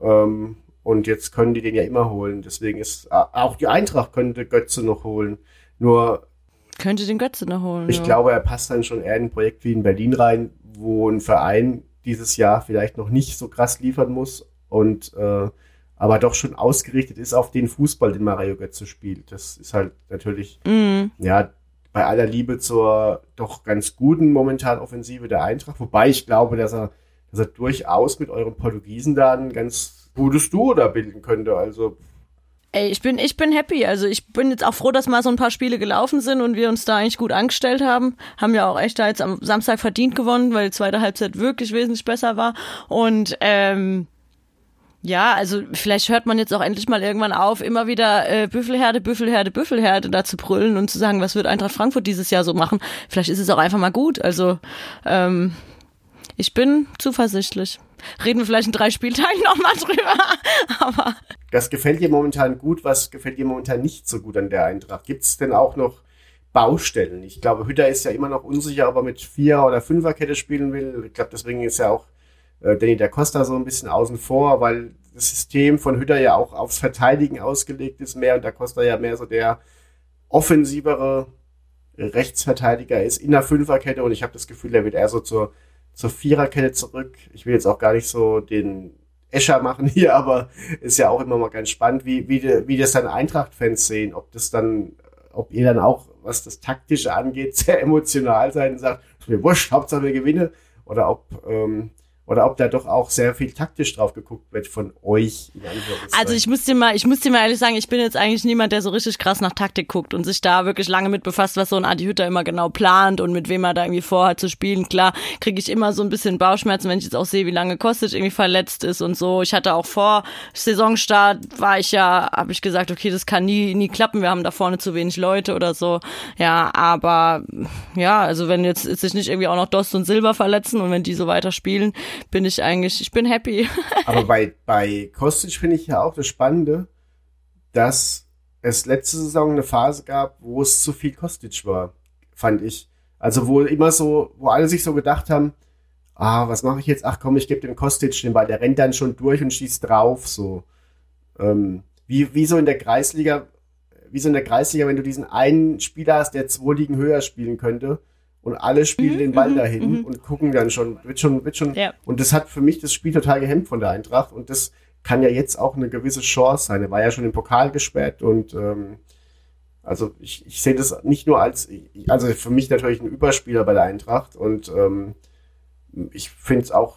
Ähm, und jetzt können die den ja immer holen. Deswegen ist äh, auch die Eintracht könnte Götze noch holen. Nur könnte den Götze noch holen. ich ja. glaube, er passt dann schon eher in ein Projekt wie in Berlin rein, wo ein Verein dieses Jahr vielleicht noch nicht so krass liefern muss und äh, aber doch schon ausgerichtet ist auf den Fußball, den Mario Götze spielt. Das ist halt natürlich, Mhm. ja, bei aller Liebe zur doch ganz guten momentan Offensive der Eintracht, wobei ich glaube, dass er, dass er durchaus mit eurem Portugiesen da ein ganz gutes Duo da bilden könnte. Also Ey, ich bin, ich bin happy. Also ich bin jetzt auch froh, dass mal so ein paar Spiele gelaufen sind und wir uns da eigentlich gut angestellt haben. Haben ja auch echt da jetzt am Samstag verdient gewonnen, weil die zweite Halbzeit wirklich wesentlich besser war. Und ähm, ja, also vielleicht hört man jetzt auch endlich mal irgendwann auf, immer wieder äh, Büffelherde, Büffelherde, Büffelherde da zu brüllen und zu sagen, was wird Eintracht Frankfurt dieses Jahr so machen. Vielleicht ist es auch einfach mal gut. Also ähm, ich bin zuversichtlich. Reden wir vielleicht in drei Spieltagen nochmal drüber. Aber Das gefällt dir momentan gut, was gefällt dir momentan nicht so gut an der Eintracht? Gibt es denn auch noch Baustellen? Ich glaube, Hütter ist ja immer noch unsicher, ob er mit Vier- oder Fünferkette spielen will. Ich glaube, deswegen ist ja auch äh, Danny da Costa so ein bisschen außen vor, weil das System von Hütter ja auch aufs Verteidigen ausgelegt ist mehr und da Costa ja mehr so der offensivere Rechtsverteidiger ist in der Fünferkette und ich habe das Gefühl, er wird eher so zur, zur Viererkette zurück. Ich will jetzt auch gar nicht so den Escher machen hier, aber ist ja auch immer mal ganz spannend, wie, wie, wie das dann Eintracht-Fans sehen, ob das dann, ob ihr dann auch, was das Taktische angeht, sehr emotional seid und sagt, ist mir wurscht, Hauptsache wir gewinnen, oder ob, ähm, oder ob da doch auch sehr viel taktisch drauf geguckt wird von euch. Also ich muss dir mal, ich muss dir mal ehrlich sagen, ich bin jetzt eigentlich niemand, der so richtig krass nach Taktik guckt und sich da wirklich lange mit befasst, was so ein Adi Hütter immer genau plant und mit wem er da irgendwie vorhat zu spielen. Klar, kriege ich immer so ein bisschen Bauchschmerzen, wenn ich jetzt auch sehe, wie lange Kostic irgendwie verletzt ist und so. Ich hatte auch vor Saisonstart war ich ja, habe ich gesagt, okay, das kann nie nie klappen. Wir haben da vorne zu wenig Leute oder so. Ja, aber ja, also wenn jetzt sich nicht irgendwie auch noch Dost und Silber verletzen und wenn die so weiter spielen, bin ich eigentlich, ich bin happy. Aber bei, bei Kostic finde ich ja auch das Spannende, dass es letzte Saison eine Phase gab, wo es zu viel Kostic war, fand ich. Also wo immer so, wo alle sich so gedacht haben, ah, was mache ich jetzt? Ach komm, ich gebe dem Kostic den Ball, der rennt dann schon durch und schießt drauf, so. Ähm, wie, wie so in der Kreisliga, wie so in der Kreisliga, wenn du diesen einen Spieler hast, der zwei Ligen höher spielen könnte und alle spielen mhm, den Ball mhm, dahin mhm. und gucken dann schon, wird schon, wird schon. Ja. Und das hat für mich das Spiel total gehemmt von der Eintracht und das kann ja jetzt auch eine gewisse Chance sein. Er war ja schon im Pokal gesperrt und ähm, also ich, ich sehe das nicht nur als, also für mich natürlich ein Überspieler bei der Eintracht und ähm, ich finde es auch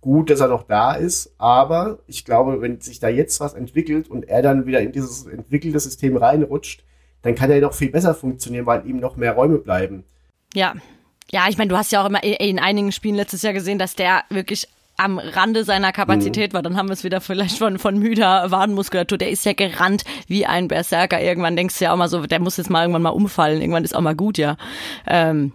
gut, dass er noch da ist, aber ich glaube, wenn sich da jetzt was entwickelt und er dann wieder in dieses entwickelte System reinrutscht, dann kann er noch viel besser funktionieren, weil ihm noch mehr Räume bleiben. Ja. Ja, ich meine, du hast ja auch immer in einigen Spielen letztes Jahr gesehen, dass der wirklich am Rande seiner Kapazität mhm. war. Dann haben wir es wieder vielleicht von, von müder Wadenmuskulatur. Der ist ja gerannt wie ein Berserker. Irgendwann denkst du ja auch mal so, der muss jetzt mal irgendwann mal umfallen. Irgendwann ist auch mal gut, ja. Ähm,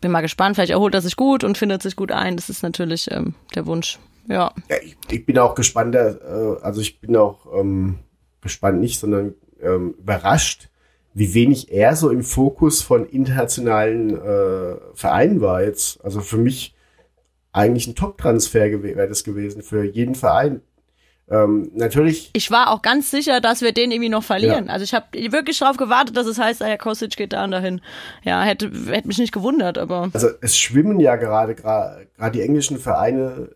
bin mal gespannt. Vielleicht erholt er sich gut und findet sich gut ein. Das ist natürlich ähm, der Wunsch. Ja. ja ich, ich, bin auch gespannt. Äh, also ich bin auch ähm, gespannt nicht, sondern ähm, überrascht, wie wenig er so im Fokus von internationalen äh, Vereinen war jetzt. Also für mich eigentlich ein Top-Transfer wäre das gewesen für jeden Verein. Ähm, natürlich. Ich war auch ganz sicher, dass wir den irgendwie noch verlieren. Ja. Also ich habe wirklich darauf gewartet, dass es heißt, ah, Herr Kostic geht da und dahin. Ja, hätte, hätte mich nicht gewundert, aber. Also es schwimmen ja gerade gerade die englischen Vereine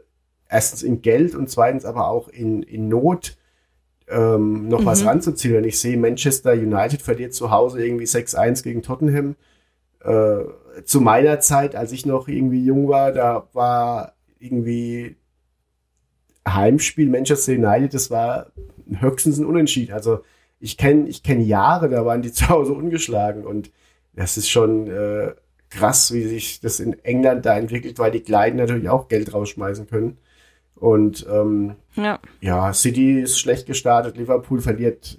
erstens in Geld und zweitens aber auch in, in Not ähm, noch mhm. was ranzuziehen. Wenn ich sehe, Manchester United verliert zu Hause irgendwie 6-1 gegen Tottenham. Äh, zu meiner Zeit, als ich noch irgendwie jung war, da war irgendwie Heimspiel Manchester United, das war höchstens ein Unentschieden. Also ich kenne ich kenn Jahre, da waren die zu Hause ungeschlagen und das ist schon äh, krass, wie sich das in England da entwickelt, weil die Kleinen natürlich auch Geld rausschmeißen können. Und ähm, ja. ja, City ist schlecht gestartet, Liverpool verliert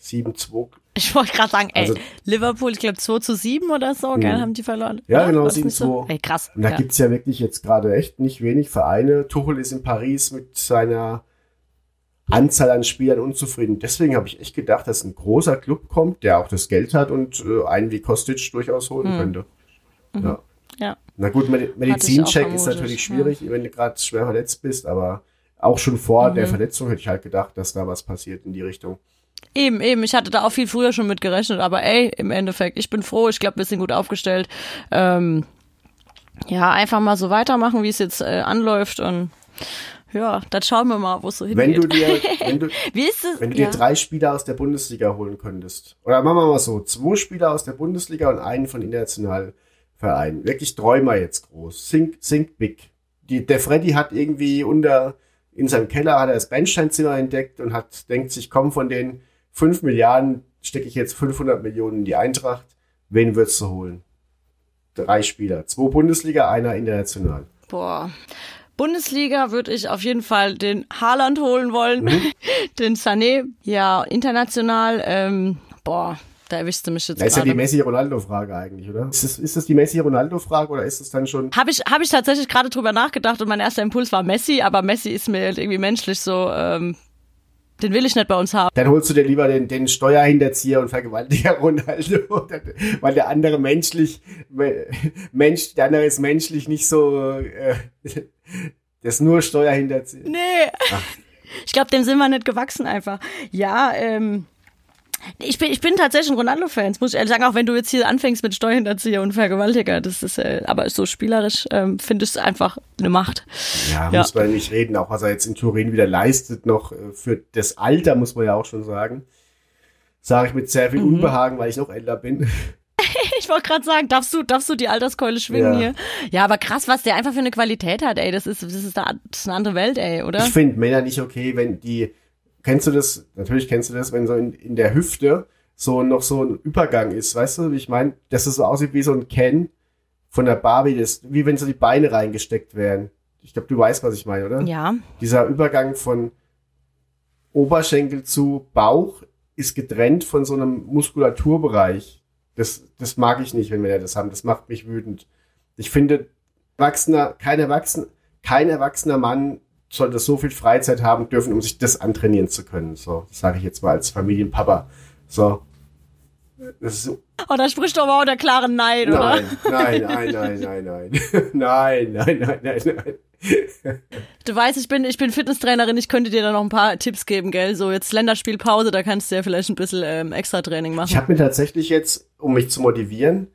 7-2. Ich wollte gerade sagen, ey, also, Liverpool, ich glaube 2 zu 7 oder so, gell, mhm. haben die verloren. Ja, genau, 7-2. So? Ey, krass. Und da ja. gibt's ja wirklich jetzt gerade echt nicht wenig Vereine. Tuchel ist in Paris mit seiner Anzahl an Spielern unzufrieden. Deswegen habe ich echt gedacht, dass ein großer Club kommt, der auch das Geld hat und äh, einen wie Kostic durchaus holen mhm. könnte. Mhm. Ja. ja. Na gut, Medizincheck ist natürlich schwierig, ja. wenn du gerade schwer verletzt bist, aber auch schon vor mhm. der Verletzung hätte ich halt gedacht, dass da was passiert in die Richtung. Eben, eben. Ich hatte da auch viel früher schon mit gerechnet, aber ey, im Endeffekt, ich bin froh. Ich glaube, wir sind gut aufgestellt. Ähm, ja, einfach mal so weitermachen, wie es jetzt äh, anläuft und ja, dann schauen wir mal, wo es so hingeht. Wenn du dir, wenn du, wie ist es? Wenn du ja. dir drei Spieler aus der Bundesliga holen könntest, oder machen wir mal so, zwei Spieler aus der Bundesliga und einen von internationalen Verein. Wirklich Träumer jetzt groß. Think, think big. Die, der Freddy hat irgendwie unter, in seinem Keller hat er das Bernsteinzimmer entdeckt und hat, denkt sich, komm, von den 5 Milliarden stecke ich jetzt 500 Millionen in die Eintracht. Wen würdest du holen? Drei Spieler. Zwei Bundesliga, einer international. Boah. Bundesliga würde ich auf jeden Fall den Haaland holen wollen, mhm. den Sané. Ja, international, ähm, boah, da erwischst du mich jetzt. Das ist ja die Messi-Ronaldo-Frage eigentlich, oder? Ist das, ist das die Messi-Ronaldo-Frage oder ist es dann schon. Habe ich, hab ich tatsächlich gerade drüber nachgedacht und mein erster Impuls war Messi, aber Messi ist mir halt irgendwie menschlich so, ähm, den will ich nicht bei uns haben. Dann holst du dir lieber den, den Steuerhinterzieher und Vergewaltiger Ronaldo, weil der andere menschlich, Mensch, der andere ist menschlich nicht so, äh, das ist nur Steuerhinterzieher. Nee. Ach. Ich glaube, dem sind wir nicht gewachsen einfach. Ja, ähm. Ich bin, ich bin tatsächlich ein Ronaldo-Fan, muss ich ehrlich sagen, auch wenn du jetzt hier anfängst mit Steuerhinterzieher und Vergewaltiger, das ist, äh, aber so spielerisch ähm, finde ich es einfach eine Macht. Ja, Ja. muss man nicht reden, auch was er jetzt in Turin wieder leistet, noch äh, für das Alter, muss man ja auch schon sagen. Sage ich mit sehr Mhm. viel Unbehagen, weil ich noch älter bin. Ich wollte gerade sagen, darfst du, darfst du die Alterskeule schwingen Ja. hier? Ja, aber krass, was der einfach für eine Qualität hat, ey. Das ist, das ist, da, das ist eine andere Welt, ey, oder? Ich finde Männer nicht okay, wenn die, kennst du das, natürlich kennst du das, wenn so in, in der Hüfte so noch so ein Übergang ist, weißt du, wie ich meine? Dass es so aussieht wie so ein Ken von der Barbie, das, wie wenn so die Beine reingesteckt wären. Ich glaube, du weißt, was ich meine, oder? Ja. Dieser Übergang von Oberschenkel zu Bauch ist getrennt von so einem Muskulaturbereich. Das, das mag ich nicht, wenn Männer das haben. Das macht mich wütend. Ich finde, Erwachsener, kein Erwachsener, kein erwachsener Mann sollte so viel Freizeit haben dürfen, um sich das antrainieren zu können. So, das sage ich jetzt mal als Familienpapa. So. Das ist Oh, da spricht doch aber auch der klare Nein, oder? nein, nein, nein, nein, nein, nein. Nein, nein, nein, nein, nein. Du weißt, ich bin, ich bin Fitnesstrainerin, ich könnte dir da noch ein paar Tipps geben, gell? So, jetzt Länderspielpause, da kannst du ja vielleicht ein bisschen ähm, extra Training machen. Ich habe mir tatsächlich jetzt, um mich zu motivieren,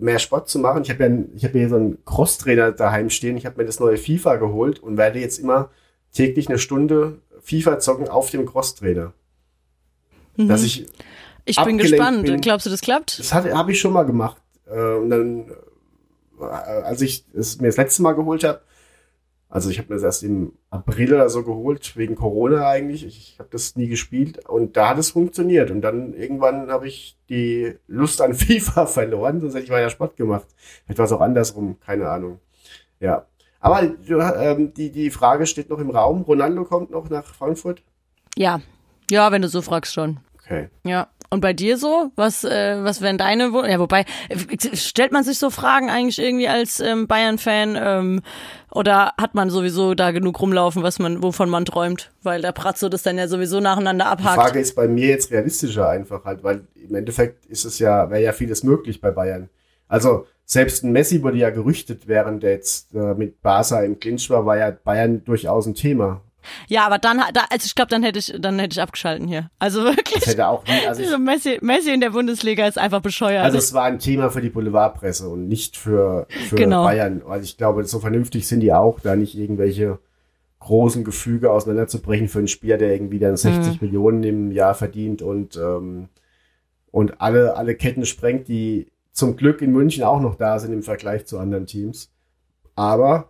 mehr Sport zu machen, ich habe ja, ich habe hier so einen Crosstrainer daheim stehen, ich habe mir das neue FIFA geholt und werde jetzt immer täglich eine Stunde FIFA zocken auf dem Crosstrainer. Dass ich, ich bin gespannt. bin. Glaubst du, das klappt? das habe ich schon mal gemacht. Äh, und dann, äh, als ich es mir das letzte Mal geholt habe, also ich habe mir das erst im April oder so geholt, wegen Corona eigentlich. Ich, habe das nie gespielt und da hat es funktioniert. Und dann irgendwann habe ich die Lust an FIFA verloren, sonst hätte ich weiter Sport gemacht. Vielleicht war es auch andersrum, keine Ahnung. Ja. Aber ähm, die, die Frage steht noch im Raum. Ronaldo kommt noch nach Frankfurt? Ja. Ja, wenn du so fragst schon. Okay. Ja. Und bei dir so? Was, äh, was wären deine Wun Ja, wobei, stellt man sich so Fragen eigentlich irgendwie als ähm, Bayern-Fan? Ähm, oder hat man sowieso da genug rumlaufen, was man, wovon man träumt? Weil der Pratzo das dann ja sowieso nacheinander Die abhakt. Frage ist bei mir jetzt realistischer einfach halt, weil im Endeffekt ist es ja, wäre ja vieles möglich bei Bayern. Also selbst ein Messi wurde ja gerüchtet, während der jetzt äh, mit Barca im Clinch war, war ja Bayern durchaus ein Thema. Ja, aber dann, da, also ich glaube, dann hätte ich, dann hätte ich abgeschalten hier. Also wirklich. Das hätte auch nie, also, Also ich, Messi, Messi in der Bundesliga ist einfach bescheuert. also es war ein Thema für die Boulevardpresse und nicht für, für Genau. Bayern. Weil ich glaube, so vernünftig sind die auch, da nicht irgendwelche großen Gefüge auseinanderzubrechen für einen Spieler, der irgendwie dann 60 Millionen im Jahr verdient und, ähm, und alle, alle Ketten sprengt, die zum Glück in München auch noch da sind im Vergleich zu anderen Teams. Aber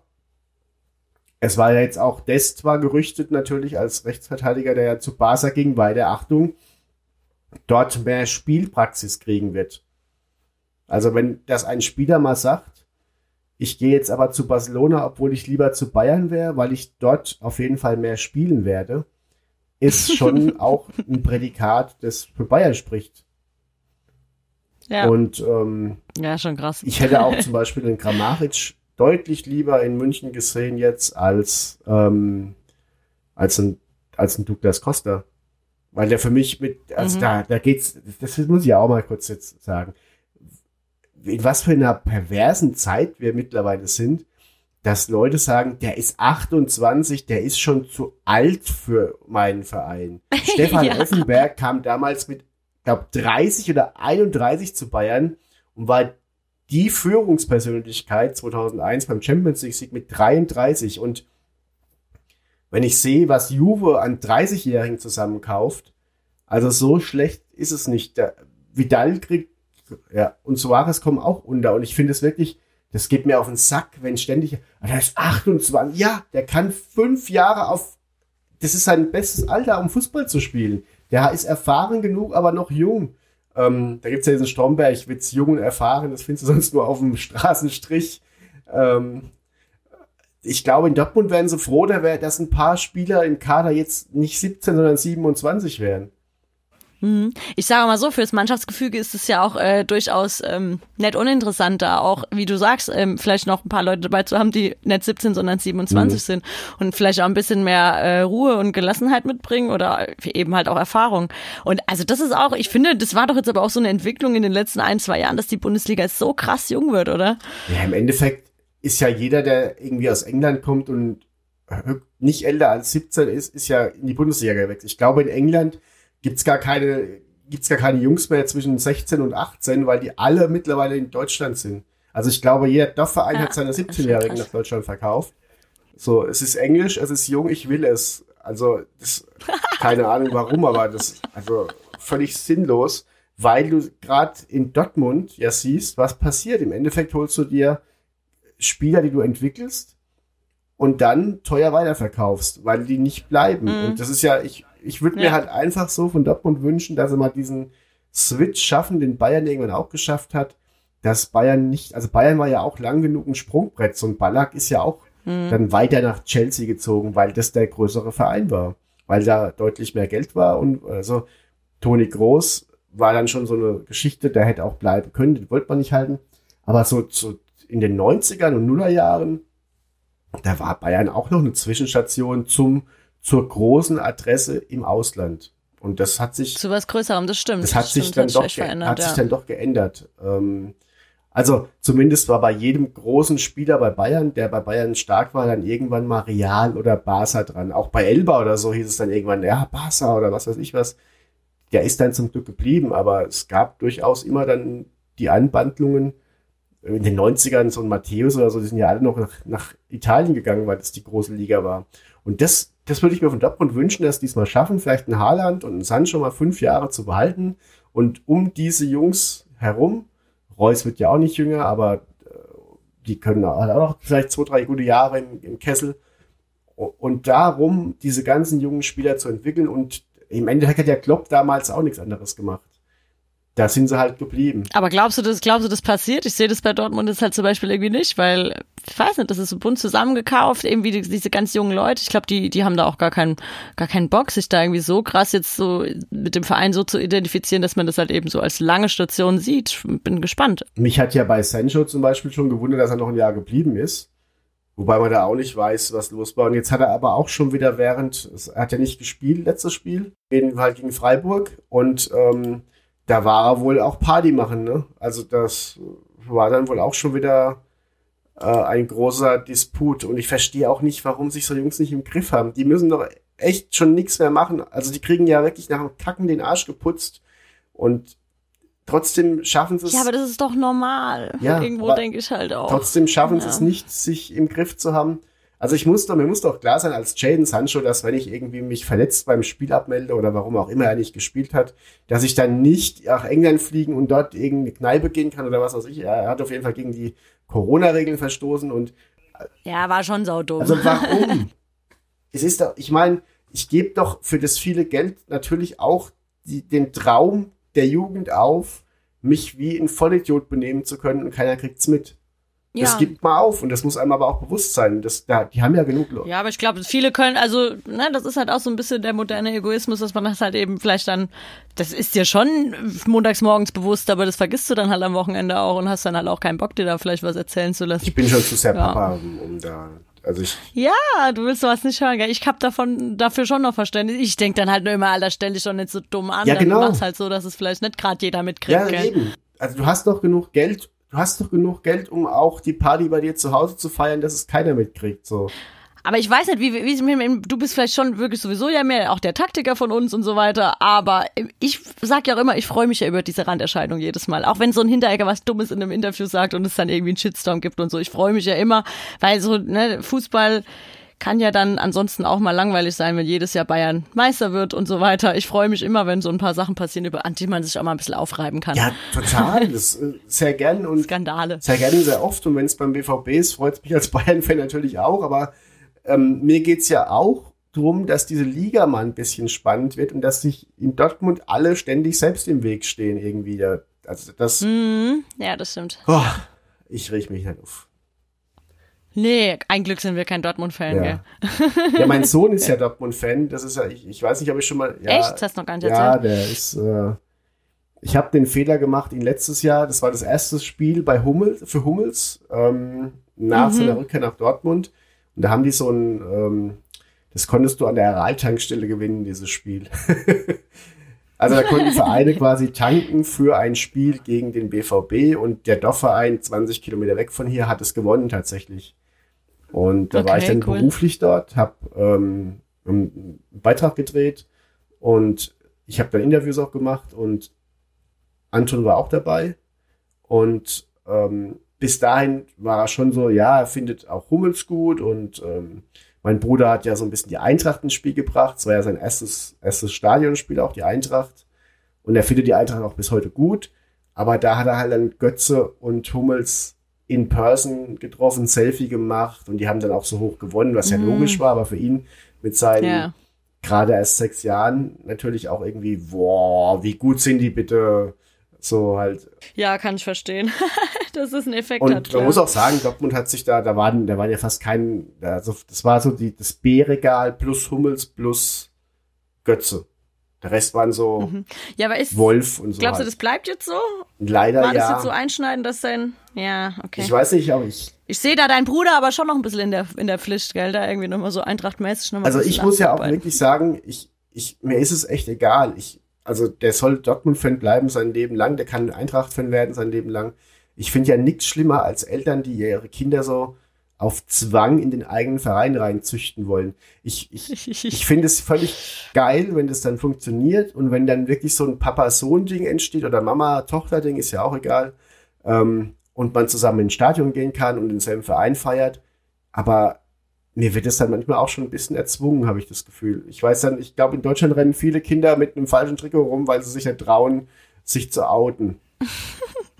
es war ja jetzt auch Dest zwar gerüchtet natürlich als Rechtsverteidiger, der ja zu Barca ging, weil der Achtung dort mehr Spielpraxis kriegen wird. Also wenn das ein Spieler mal sagt, ich gehe jetzt aber zu Barcelona, obwohl ich lieber zu Bayern wäre, weil ich dort auf jeden Fall mehr spielen werde, ist schon auch ein Prädikat, das für Bayern spricht. ja. Und ähm, ja, schon krass. ich hätte auch zum Beispiel den Kramaric deutlich lieber in München gesehen jetzt als, ähm, als ein, als ein Douglas Costa. Weil der für mich mit, also Mhm. da, da geht's, das muss ich ja auch mal kurz jetzt sagen. In was für einer perversen Zeit wir mittlerweile sind, dass Leute sagen, der ist 28, der ist schon zu alt für meinen Verein. Stefan Ja. Effenberg kam damals mit, glaube 30 oder 31 zu Bayern und war die Führungspersönlichkeit 2001 beim Champions League Sieg mit 33 und wenn ich sehe, was Juve an 30-Jährigen zusammenkauft, also so schlecht ist es nicht. Der Vidal kriegt, ja, und Suarez kommen auch unter und ich finde es wirklich, das geht mir auf den Sack, wenn ständig, ah, der ist 28, ja, der kann fünf Jahre auf, das ist sein bestes Alter, um Fußball zu spielen. Der ist erfahren genug, aber noch jung. Ähm, da gibt's ja diesen Stromberg-Witz, jung und erfahren, das findest du sonst nur auf dem Straßenstrich. Ähm, ich glaube, in Dortmund wären sie froh, dass ein paar Spieler im Kader jetzt nicht 17, sondern 27 wären. Ich sage mal so, fürs Mannschaftsgefüge ist es ja auch äh, durchaus ähm, nicht uninteressant, da auch, wie du sagst, ähm, vielleicht noch ein paar Leute dabei zu haben, die nicht 17, sondern 27 sind und vielleicht auch ein bisschen mehr äh, Ruhe und Gelassenheit mitbringen oder eben halt auch Erfahrung. Und also das ist auch, ich finde, das war doch jetzt aber auch so eine Entwicklung in den letzten ein, zwei Jahren, dass die Bundesliga so krass jung wird, oder? Ja, im Endeffekt ist ja jeder, der irgendwie aus England kommt und nicht älter als 17 ist, ist ja in die Bundesliga gewechselt. Ich glaube, in England gibt's gar keine, gibt's gar keine Jungs mehr zwischen 16 und 18, weil die alle mittlerweile in Deutschland sind. Also ich glaube, jeder Dorfverein Ja, hat seine das ist 17-Jährigen krass. nach Deutschland verkauft. So, es ist Englisch, es ist jung, ich will es. Also, das, keine Ahnung warum, aber das, also völlig sinnlos, weil du gerade in Dortmund ja siehst, was passiert. Im Endeffekt holst du dir Spieler, die du entwickelst und dann teuer weiterverkaufst, weil die nicht bleiben. Mhm. Und das ist ja, ich, ich würde mir Ja. halt einfach so von Dortmund wünschen, dass sie mal diesen Switch schaffen, den Bayern irgendwann auch geschafft hat, dass Bayern nicht, also Bayern war ja auch lang genug ein Sprungbrett. So ein Ballack ist ja auch Mhm. dann weiter nach Chelsea gezogen, weil das der größere Verein war, weil da deutlich mehr Geld war und also Toni Groß war dann schon so eine Geschichte, der hätte auch bleiben können, den wollte man nicht halten. Aber so, so in den 90ern und Nullerjahren, da war Bayern auch noch eine Zwischenstation zum, zur großen Adresse im Ausland. Und das hat sich Zu was Größerem, das stimmt. das hat sich stimmt, dann doch, sich ge- verändert, hat ja. sich dann doch geändert. Ähm, also zumindest war bei jedem großen Spieler bei Bayern, der bei Bayern stark war, dann irgendwann mal Real oder Barca dran. Auch bei Elba oder so hieß es dann irgendwann, ja, Barca oder was weiß ich was. Der ist dann zum Glück geblieben, aber es gab durchaus immer dann die Anbandlungen. In den 90ern, so ein Matthäus oder so, die sind ja alle noch nach, nach Italien gegangen, weil das die große Liga war. Und das, das würde ich mir von Dortmund wünschen, dass die es mal schaffen, vielleicht ein Haaland und einen Sancho mal fünf Jahre zu behalten. Und um diese Jungs herum, Reus wird ja auch nicht jünger, aber äh, die können auch auch noch vielleicht zwei, drei gute Jahre im, im Kessel. Und darum diese ganzen jungen Spieler zu entwickeln. Und im Endeffekt hat ja Klopp damals auch nichts anderes gemacht. Da sind sie halt geblieben. Aber glaubst du, das, glaubst du, das passiert? Ich sehe das bei Dortmund jetzt halt zum Beispiel irgendwie nicht, weil, ich weiß nicht, das ist so bunt zusammengekauft, irgendwie die, diese ganz jungen Leute. Ich glaube, die, die haben da auch gar keinen, gar keinen Bock, sich da irgendwie so krass jetzt so mit dem Verein so zu identifizieren, dass man das halt eben so als lange Station sieht. Bin gespannt. Mich hat ja bei Sancho zum Beispiel schon gewundert, dass er noch ein Jahr geblieben ist. Wobei man da auch nicht weiß, was los war. Und jetzt hat er aber auch schon wieder während, er hat ja nicht gespielt, letztes Spiel, gegen, halt gegen Freiburg. Und ähm, da war er wohl auch Party machen, ne? Also das war dann wohl auch schon wieder äh, ein großer Disput. Und ich verstehe auch nicht, warum sich so Jungs nicht im Griff haben. Die müssen doch echt schon nichts mehr machen. Also die kriegen ja wirklich nach dem Kacken den Arsch geputzt. Und trotzdem schaffen sie es. Ja, aber das ist doch normal. Ja, Irgendwo denke ich halt auch. Trotzdem schaffen sie Ja. es nicht, sich im Griff zu haben. Also ich muss doch, mir muss doch klar sein als Jaden Sancho, dass wenn ich irgendwie mich verletzt beim Spiel abmelde oder warum auch immer er nicht gespielt hat, dass ich dann nicht nach England fliegen und dort irgendeine Kneipe gehen kann oder was weiß ich. Er hat auf jeden Fall gegen die Corona-Regeln verstoßen und Ja, war schon saudumm. also warum? es ist doch, ich meine, ich gebe doch für das viele Geld natürlich auch die, den Traum der Jugend auf, mich wie ein Vollidiot benehmen zu können und keiner kriegt's mit. Das ja. gibt man auf und das muss einem aber auch bewusst sein. Das, da, die haben ja genug Leute. Ja, aber ich glaube, viele können, also, ne, das ist halt auch so ein bisschen der moderne Egoismus, dass man das halt eben vielleicht dann, das ist dir schon montags morgens bewusst, aber das vergisst du dann halt am Wochenende auch und hast dann halt auch keinen Bock, dir da vielleicht was erzählen zu lassen. Ich bin schon zu sehr Ja. Papa, um, um da. Also ich, Ja, du willst sowas nicht hören, gell? Ich hab davon, dafür schon noch Verständnis. Ich denk dann halt nur immer, Alter, stell dich doch nicht so dumm an. Ja, dann genau. mach's halt so, dass es vielleicht nicht gerade jeder mitkriegt, ja, gell? eben. Also du hast doch genug Geld, du hast doch genug Geld, um auch die Party bei dir zu Hause zu feiern, dass es keiner mitkriegt. So. Aber ich weiß nicht, wie, wie, wie du bist vielleicht schon wirklich sowieso ja mehr auch der Taktiker von uns und so weiter. Aber ich sag ja auch immer, ich freue mich ja über diese Randerscheinung jedes Mal. Auch wenn so ein Hinteregger was Dummes in einem Interview sagt und es dann irgendwie einen Shitstorm gibt und so. Ich freue mich ja immer, weil so, ne, Fußball kann ja dann ansonsten auch mal langweilig sein, wenn jedes Jahr Bayern Meister wird und so weiter. Ich freue mich immer, wenn so ein paar Sachen passieren, über an die man sich auch mal ein bisschen aufreiben kann. Ja, total. Das äh, sehr gern und Skandale. sehr gerne, sehr oft. Und wenn es beim BVB ist, freut es mich als Bayern-Fan natürlich auch. Aber ähm, mir geht's ja auch drum, dass diese Liga mal ein bisschen spannend wird und dass sich in Dortmund alle ständig selbst im Weg stehen irgendwie. Also das, Mhm. Ja, das stimmt. oh, ich reg mich nicht auf. Nee, ein Glück sind wir kein Dortmund-Fan, Ja. gell? Ja, mein Sohn ist ja Dortmund-Fan. Das ist ja, ich, ich weiß nicht, ob ich schon mal. Ja, Echt? Das hast du noch gar nicht Ja, erzählt? der ist. Äh, ich habe den Fehler gemacht, ihn letztes Jahr. Das war das erste Spiel bei Hummels für Hummels ähm, nach Mhm. seiner Rückkehr nach Dortmund. Und da haben die so ein. Ähm, das konntest du an der Aral-Tankstelle gewinnen, dieses Spiel. also da konnten Vereine quasi tanken für ein Spiel gegen den BVB und der Dorfverein 20 Kilometer weg von hier hat es gewonnen tatsächlich. Und da Okay, war ich dann cool. beruflich dort, habe ähm, einen Beitrag gedreht und ich habe dann Interviews auch gemacht und Anton war auch dabei. Und ähm, bis dahin war er schon so, ja, er findet auch Hummels gut und ähm, mein Bruder hat ja so ein bisschen die Eintracht ins Spiel gebracht. Es war ja sein erstes, erstes Stadionspiel, auch die Eintracht. Und er findet die Eintracht auch bis heute gut. Aber da hat er halt dann Götze und Hummels in person getroffen, Selfie gemacht und die haben dann auch so hoch gewonnen, was ja logisch war, aber für ihn mit seinen Ja. gerade erst sechs Jahren natürlich auch irgendwie, boah, wie gut sind die bitte so halt. Ja, kann ich verstehen. das ist ein Effekt Und hat. man klar. muss auch sagen, Dortmund hat sich da, da waren, da waren ja fast kein, also das war so die, das B-Regal plus Hummels plus Götze. Der Rest waren so ja, aber ist, Wolf und so. Mhm. glaubst du, halt. das bleibt jetzt so? Leider War das ja. jetzt so einschneidend, dass dein, ja, okay. ich weiß nicht, aber ich, Ich sehe da deinen Bruder aber schon noch ein bisschen in der, in der Pflicht, gell? Da irgendwie nochmal so eintrachtmäßig nochmal. Also ich muss ja auch wirklich sagen, ich, ich, mir ist es echt egal. Ich, also der soll Dortmund-Fan bleiben sein Leben lang, der kann Eintracht-Fan werden sein Leben lang. Ich finde ja nichts schlimmer als Eltern, die ihre Kinder so auf Zwang in den eigenen Verein reinzüchten wollen. Ich, ich, ich finde es völlig geil, wenn das dann funktioniert und wenn dann wirklich so ein Papa-Sohn-Ding entsteht oder Mama-Tochter-Ding, ist ja auch egal. Ähm, und man zusammen ins Stadion gehen kann und denselben Verein feiert. Aber mir wird es dann manchmal auch schon ein bisschen erzwungen, habe ich das Gefühl. Ich weiß dann, ich glaube, in Deutschland rennen viele Kinder mit einem falschen Trikot rum, weil sie sich nicht trauen, sich zu outen.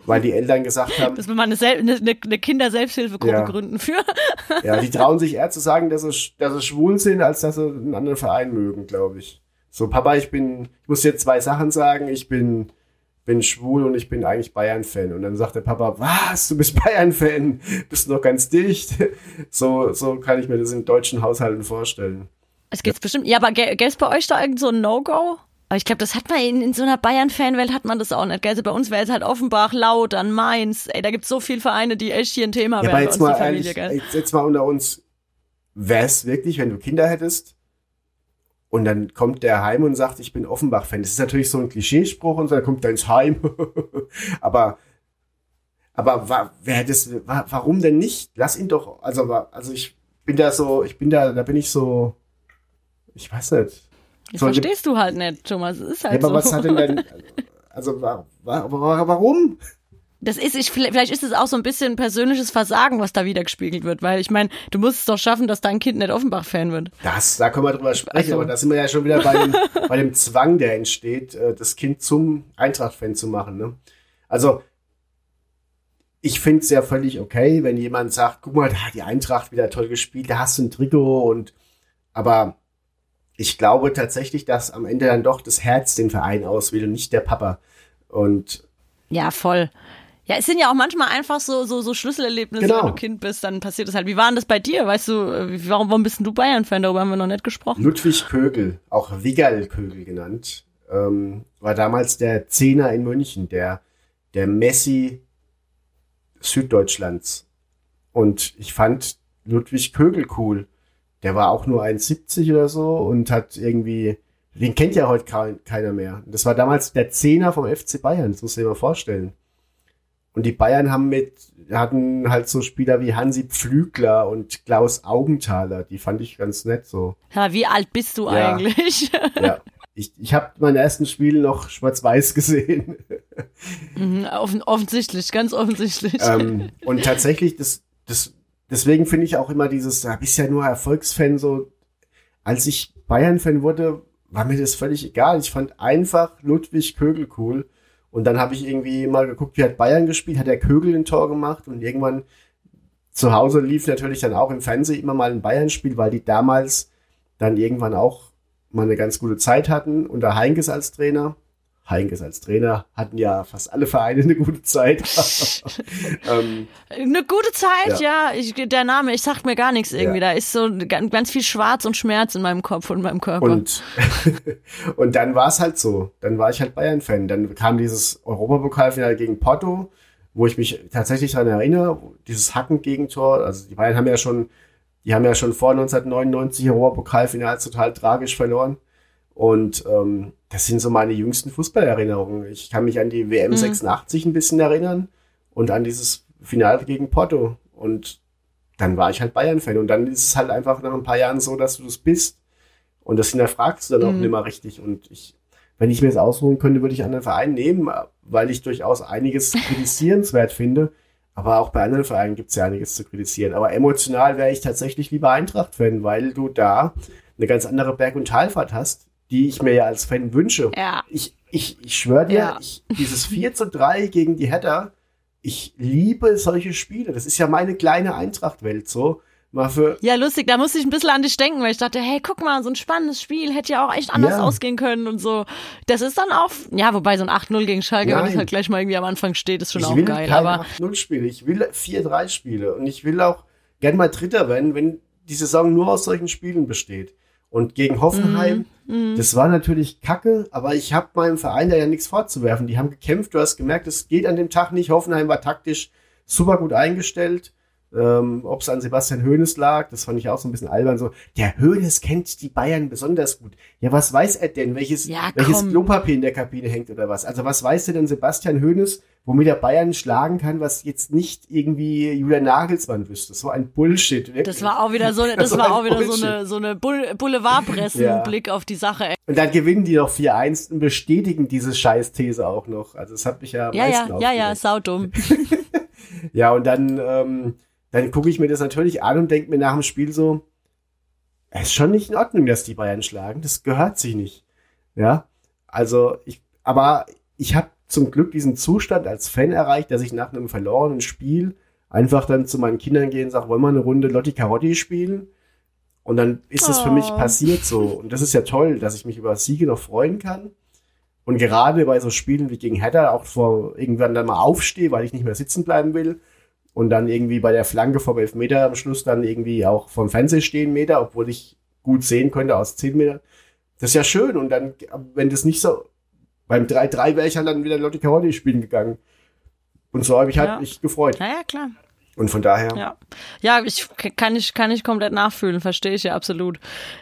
Weil die Eltern gesagt haben, Dass wir mal eine, Sel eine, eine Kinder-Selbsthilfegruppe Ja. gründen für. ja, die trauen sich eher zu sagen, dass sie, dass sie schwul sind, als dass sie einen anderen Verein mögen, glaube ich. So, Papa, ich bin, ich muss jetzt zwei Sachen sagen. Ich bin, bin schwul und ich bin eigentlich Bayern-Fan. Und dann sagt der Papa, was, du bist Bayern-Fan? Bist du noch ganz dicht? So, so kann ich mir das in deutschen Haushalten vorstellen. Es geht's bestimmt. Ja, aber gäbe es bei euch da irgend so ein No-Go? Aber ich glaube, das hat man in, in so einer Bayern-Fanwelt hat man das auch nicht. Gell? Also bei uns wäre es halt Offenbach, Laut, dann Mainz. Ey, da gibt's so viele Vereine, die echt hier ein Thema Ja, wären jetzt mal Familie, ehrlich, jetzt, jetzt mal unter uns, wär's wirklich, wenn du Kinder hättest und dann kommt der heim und sagt, ich bin Offenbach-Fan. Das ist natürlich so ein Klischeespruch und so, dann kommt er ins Heim. aber aber wa, wer das, wa, warum denn nicht? Lass ihn doch, also, also ich bin da so, ich bin da, da bin ich so, ich weiß nicht. Das So, verstehst du halt nicht, Thomas. Es ist Ja, halt aber so. was hat denn dann, also wa, wa, wa, warum? Das ist, ich, vielleicht ist es auch so ein bisschen persönliches Versagen, was da wieder gespiegelt wird, weil ich meine, du musst es doch schaffen, dass dein Kind nicht Offenbach-Fan wird. Das, da können wir drüber sprechen, Also- aber da sind wir ja schon wieder bei dem, bei dem Zwang, der entsteht, äh, das Kind zum Eintracht-Fan zu machen. Ne? Also, ich finde es ja völlig okay, wenn jemand sagt, guck mal, da hat die Eintracht wieder toll gespielt, da hast du ein Trikot und, aber ich glaube tatsächlich, dass am Ende dann doch das Herz den Verein auswählt und nicht der Papa. Und Ja, voll. Ja, es sind ja auch manchmal einfach so, so, so Schlüsselerlebnisse, Genau. wenn du Kind bist, dann passiert es halt. Wie war denn das bei dir? Weißt du, äh, warum, warum bist denn du Bayern-Fan? Darüber haben wir noch nicht gesprochen. Ludwig Kögel, auch Wiggerl Kögel genannt, ähm, war damals der Zehner in München, der, der Messi Süddeutschlands. Und ich fand Ludwig Kögel cool. Der war auch nur 1,70 oder so und hat irgendwie, den kennt ja heute kein, keiner mehr. Das war damals der Zehner vom FC Bayern, das muss ich dir mal vorstellen. Und die Bayern haben mit, hatten halt so Spieler wie Hansi Pflügler und Klaus Augenthaler, die fand ich ganz nett so. Ja, wie alt bist du Ja. eigentlich? Ja. Ich, ich habe meine ersten Spiele noch schwarz-weiß gesehen. Mhm, Offen, offensichtlich, ganz offensichtlich. ähm, und tatsächlich, das, das, deswegen finde ich auch immer dieses, da bist ja nur Erfolgsfan, so, als ich Bayern-Fan wurde, war mir das völlig egal. Ich fand einfach Ludwig Kögel cool. Und dann habe ich irgendwie mal geguckt, wie hat Bayern gespielt, hat der Kögel ein Tor gemacht und irgendwann zu Hause lief natürlich dann auch im Fernsehen immer mal ein Bayern-Spiel, weil die damals dann irgendwann auch mal eine ganz gute Zeit hatten unter Heinkes als Trainer. Heinkes als Trainer hatten ja fast alle Vereine eine gute Zeit. ähm, Eine gute Zeit, ja. ich, der Name, ich sag mir gar nichts irgendwie. Ja. Da ist so ganz, viel Schwarz und Schmerz in meinem Kopf und in meinem Körper. Und, und dann war es halt so. Dann war ich halt Bayern-Fan. Dann kam dieses Europapokalfinale gegen Porto, wo ich mich tatsächlich daran erinnere, dieses Hacken-Gegentor. Also die Bayern haben ja schon, die haben ja schon vor 1999 Europapokalfinals total tragisch verloren. Und ähm, das sind so meine jüngsten Fußballerinnerungen. Ich kann mich an die WM Mhm. 86 ein bisschen erinnern und an dieses Finale gegen Porto. Und dann war ich halt Bayern-Fan. Und dann ist es halt einfach nach ein paar Jahren so, dass du das bist. Und das hinterfragst du dann auch Mhm. nicht mehr richtig. Und ich, wenn ich mir das ausruhen könnte, würde ich einen anderen Verein nehmen, weil ich durchaus einiges kritisierenswert finde. Aber auch bei anderen Vereinen gibt es ja einiges zu kritisieren. Aber emotional wäre ich tatsächlich lieber Eintracht-Fan, weil du da eine ganz andere Berg- und Talfahrt hast, die ich mir ja als Fan wünsche. Ja. Ich, ich, ich schwöre dir, Ja. ich, dieses 4 zu 3 gegen die Hatter, ich liebe solche Spiele. Das ist ja meine kleine Eintracht-Welt so. Mal für, Ja, lustig, da musste ich ein bisschen an dich denken, weil ich dachte, hey, guck mal, so ein spannendes Spiel hätte ja auch echt anders Ja. ausgehen können und so. Das ist dann auch, ja, wobei so ein 8-0 gegen Schalke, wenn das halt gleich mal irgendwie am Anfang steht, ist schon ich auch will geil. Aber 8-0-Spiele. Ich will 4-3-Spiele. Und ich will auch gern mal Dritter werden, wenn die Saison nur aus solchen Spielen besteht. Und gegen Hoffenheim, Mhm, das war natürlich kacke, aber ich habe meinem Verein da ja nichts vorzuwerfen. Die haben gekämpft, du hast gemerkt, es geht an dem Tag nicht. Hoffenheim war taktisch super gut eingestellt. Ähm, Ob es an Sebastian Hoeneß lag, das fand ich auch so ein bisschen albern. So, der Hoeneß kennt die Bayern besonders gut. Ja, was weiß er denn? Welches, Ja, welches. Klopapier in der Kabine hängt oder was? Also was weiß denn Sebastian Hoeneß, womit er Bayern schlagen kann, was jetzt nicht irgendwie Julian Nagelsmann wüsste? So ein Bullshit. Wirklich. das war auch wieder so, eine- das So war auch wieder so eine, so eine Boulevardpressen-Blick auf die Sache. Ey. Und dann gewinnen die noch 4-1 und bestätigen diese Scheiß-These auch noch. Also das hat mich ja Ja, ja, ja, ja, saudumm. Ja, und dann, ähm, dann gucke ich mir das natürlich an und denke mir nach dem Spiel so, es ist schon nicht in Ordnung, dass die Bayern schlagen. Das gehört sich nicht. Ja, also ich, aber ich habe zum Glück diesen Zustand als Fan erreicht, dass ich nach einem verlorenen Spiel einfach dann zu meinen Kindern gehe und sage, wollen wir eine Runde Lotti Carotti spielen? Und dann ist es für mich Oh. passiert so. Und das ist ja toll, dass ich mich über Siege noch freuen kann. Und gerade bei so Spielen wie gegen Hertha auch vor irgendwann dann mal aufstehe, weil ich nicht mehr sitzen bleiben will. Und dann irgendwie bei der Flanke vom Elfmeter am Schluss dann irgendwie auch vom Fernseher stehen Meter, obwohl ich gut sehen könnte aus 10 Metern. Das ist ja schön. Und dann, wenn das nicht so, beim 3-3 wäre ich halt dann wieder Lotti Carotti spielen gegangen. Und so habe ich halt Ja. mich gefreut. Ja, ja, klar. Und von daher, Ja, ja, ich kann ich kann ich komplett nachfühlen, verstehe ich ja absolut.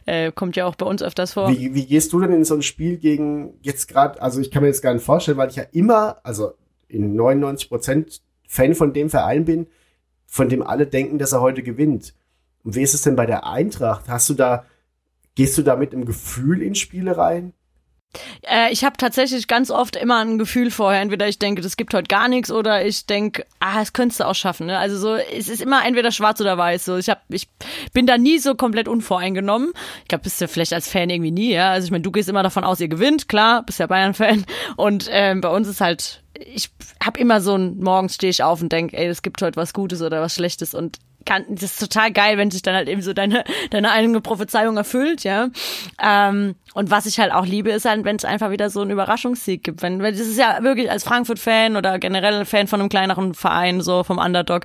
Äh, kommt ja auch bei uns öfters vor. Wie, wie gehst du denn in so ein Spiel gegen jetzt gerade, also ich kann mir jetzt gar nicht vorstellen, weil ich ja immer, also in 99 Prozent Fan von dem Verein bin, von dem alle denken, dass er heute gewinnt. Und wie ist es denn bei der Eintracht? Hast du da, gehst du da mit einem Gefühl in Spiele rein? Äh, ich habe tatsächlich ganz oft immer ein Gefühl vorher, entweder ich denke, das gibt heute gar nichts oder ich denke, ah, das könntest du auch schaffen. Ne? Also so, es ist immer entweder schwarz oder weiß. So, ich hab, ich bin da nie so komplett unvoreingenommen. Ich glaube, bist du vielleicht als Fan irgendwie nie. Ja, also ich meine, du gehst immer davon aus, ihr gewinnt, klar, bist ja Bayern-Fan. Und ähm, bei uns ist halt, ich habe immer so ein, morgens stehe ich auf und denke, ey, es gibt heute was Gutes oder was Schlechtes und kann, das ist total geil, wenn sich dann halt eben so deine, deine eigene Prophezeiung erfüllt, ja. Ähm, und was ich halt auch liebe, ist halt, wenn es einfach wieder so einen Überraschungssieg gibt. Wenn, wenn das ist ja wirklich als Frankfurt-Fan oder generell Fan von einem kleineren Verein, so vom Underdog,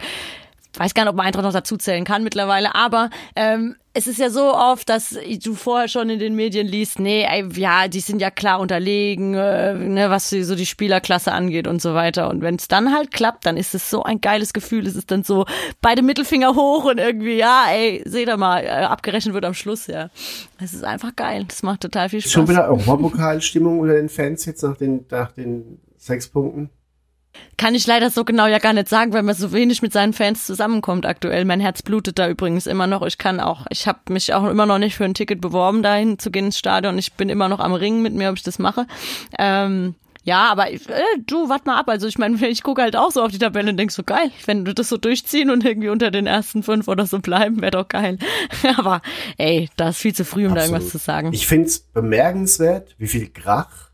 weiß gar nicht, ob man Eintracht noch dazu zählen kann mittlerweile, aber ähm, es ist ja so oft, dass du vorher schon in den Medien liest, nee, ey, ja, die sind ja klar unterlegen, äh, ne, was die- so die Spielerklasse angeht und so weiter. Und wenn es dann halt klappt, dann ist es so ein geiles Gefühl. Es ist dann so beide Mittelfinger hoch und irgendwie, ja, ey, seht ihr mal, äh, abgerechnet wird am Schluss, ja. Es ist einfach geil. Das macht total viel Spaß. Schon wieder Europapokalstimmung unter den Fans jetzt nach den, nach den sechs Punkten? Kann ich leider so genau ja gar nicht sagen, weil man so wenig mit seinen Fans zusammenkommt aktuell. Mein Herz blutet da übrigens immer noch. Ich kann auch, ich habe mich auch immer noch nicht für ein Ticket beworben, dahin zu gehen ins Stadion. Ich bin immer noch am Ringen mit mir, ob ich das mache. Ähm, ja, aber äh, du, wart mal ab. Also ich meine, ich gucke halt auch so auf die Tabelle und denk so, geil, wenn du das so durchziehen und irgendwie unter den ersten fünf oder so bleiben, wäre doch geil. aber ey, da ist viel zu früh, um da irgendwas zu sagen. Ich finde es bemerkenswert, wie viel Krach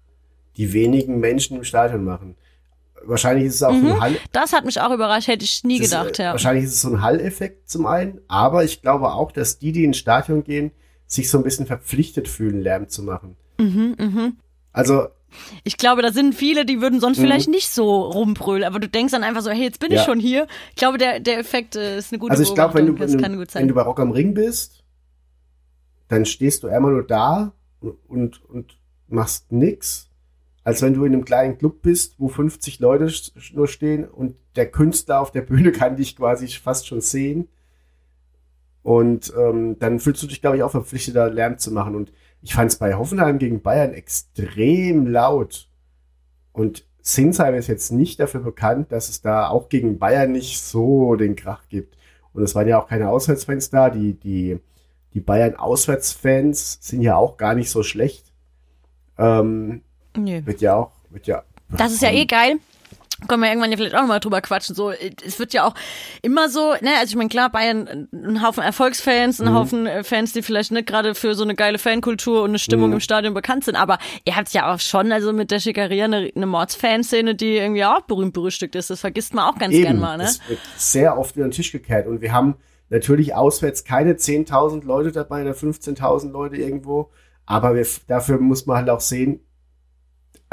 die wenigen Menschen im Stadion machen. Wahrscheinlich ist es auch ein Hall. das hat mich auch überrascht, hätte ich nie das ist, gedacht, äh, ja. Wahrscheinlich ist es so ein Hall-Effekt zum einen, aber ich glaube auch, dass die, die ins Stadion gehen, sich so ein bisschen verpflichtet fühlen, Lärm zu machen. Mhm, Also Ich glaube, da sind viele, die würden sonst vielleicht nicht so rumbrüllen, aber du denkst dann einfach so, hey, jetzt bin ich Mhm. Ja. schon hier. Ich glaube, der, der Effekt äh, ist eine gute Also ich glaube, wenn du, wenn, du, wenn du bei Rock am Ring bist, dann stehst du immer nur da und, und machst nix, als wenn du in einem kleinen Club bist, wo 50 Leute nur stehen und der Künstler auf der Bühne kann dich quasi fast schon sehen. Und ähm, dann fühlst du dich, glaube ich, auch verpflichtet, da Lärm zu machen. Und ich fand es bei Hoffenheim gegen Bayern extrem laut. Und Sinsheim ist jetzt nicht dafür bekannt, dass es da auch gegen Bayern nicht so den Krach gibt. Und es waren ja auch keine Auswärtsfans da. Die, die, die Bayern-Auswärtsfans sind ja auch gar nicht so schlecht. Ähm, Nö. wird ja auch, wird ja. Das ist ja eh geil. Können wir irgendwann ja vielleicht auch nochmal drüber quatschen. So, es wird ja auch immer so, ne, also ich meine, klar, Bayern, ein Haufen Erfolgsfans, ein Haufen äh, Fans, die vielleicht nicht gerade für so eine geile Fankultur und eine Stimmung im Stadion bekannt sind, aber ihr habt ja auch schon, also mit der Schickeria eine, eine Mordsfanszene, die irgendwie auch berühmt berüchtigt ist. Das vergisst man auch ganz Eben, gern mal, ne? es wird sehr oft über den Tisch gekehrt. Und wir haben natürlich auswärts keine 10.000 Leute dabei oder 15.000 Leute irgendwo. Aber wir, dafür muss man halt auch sehen,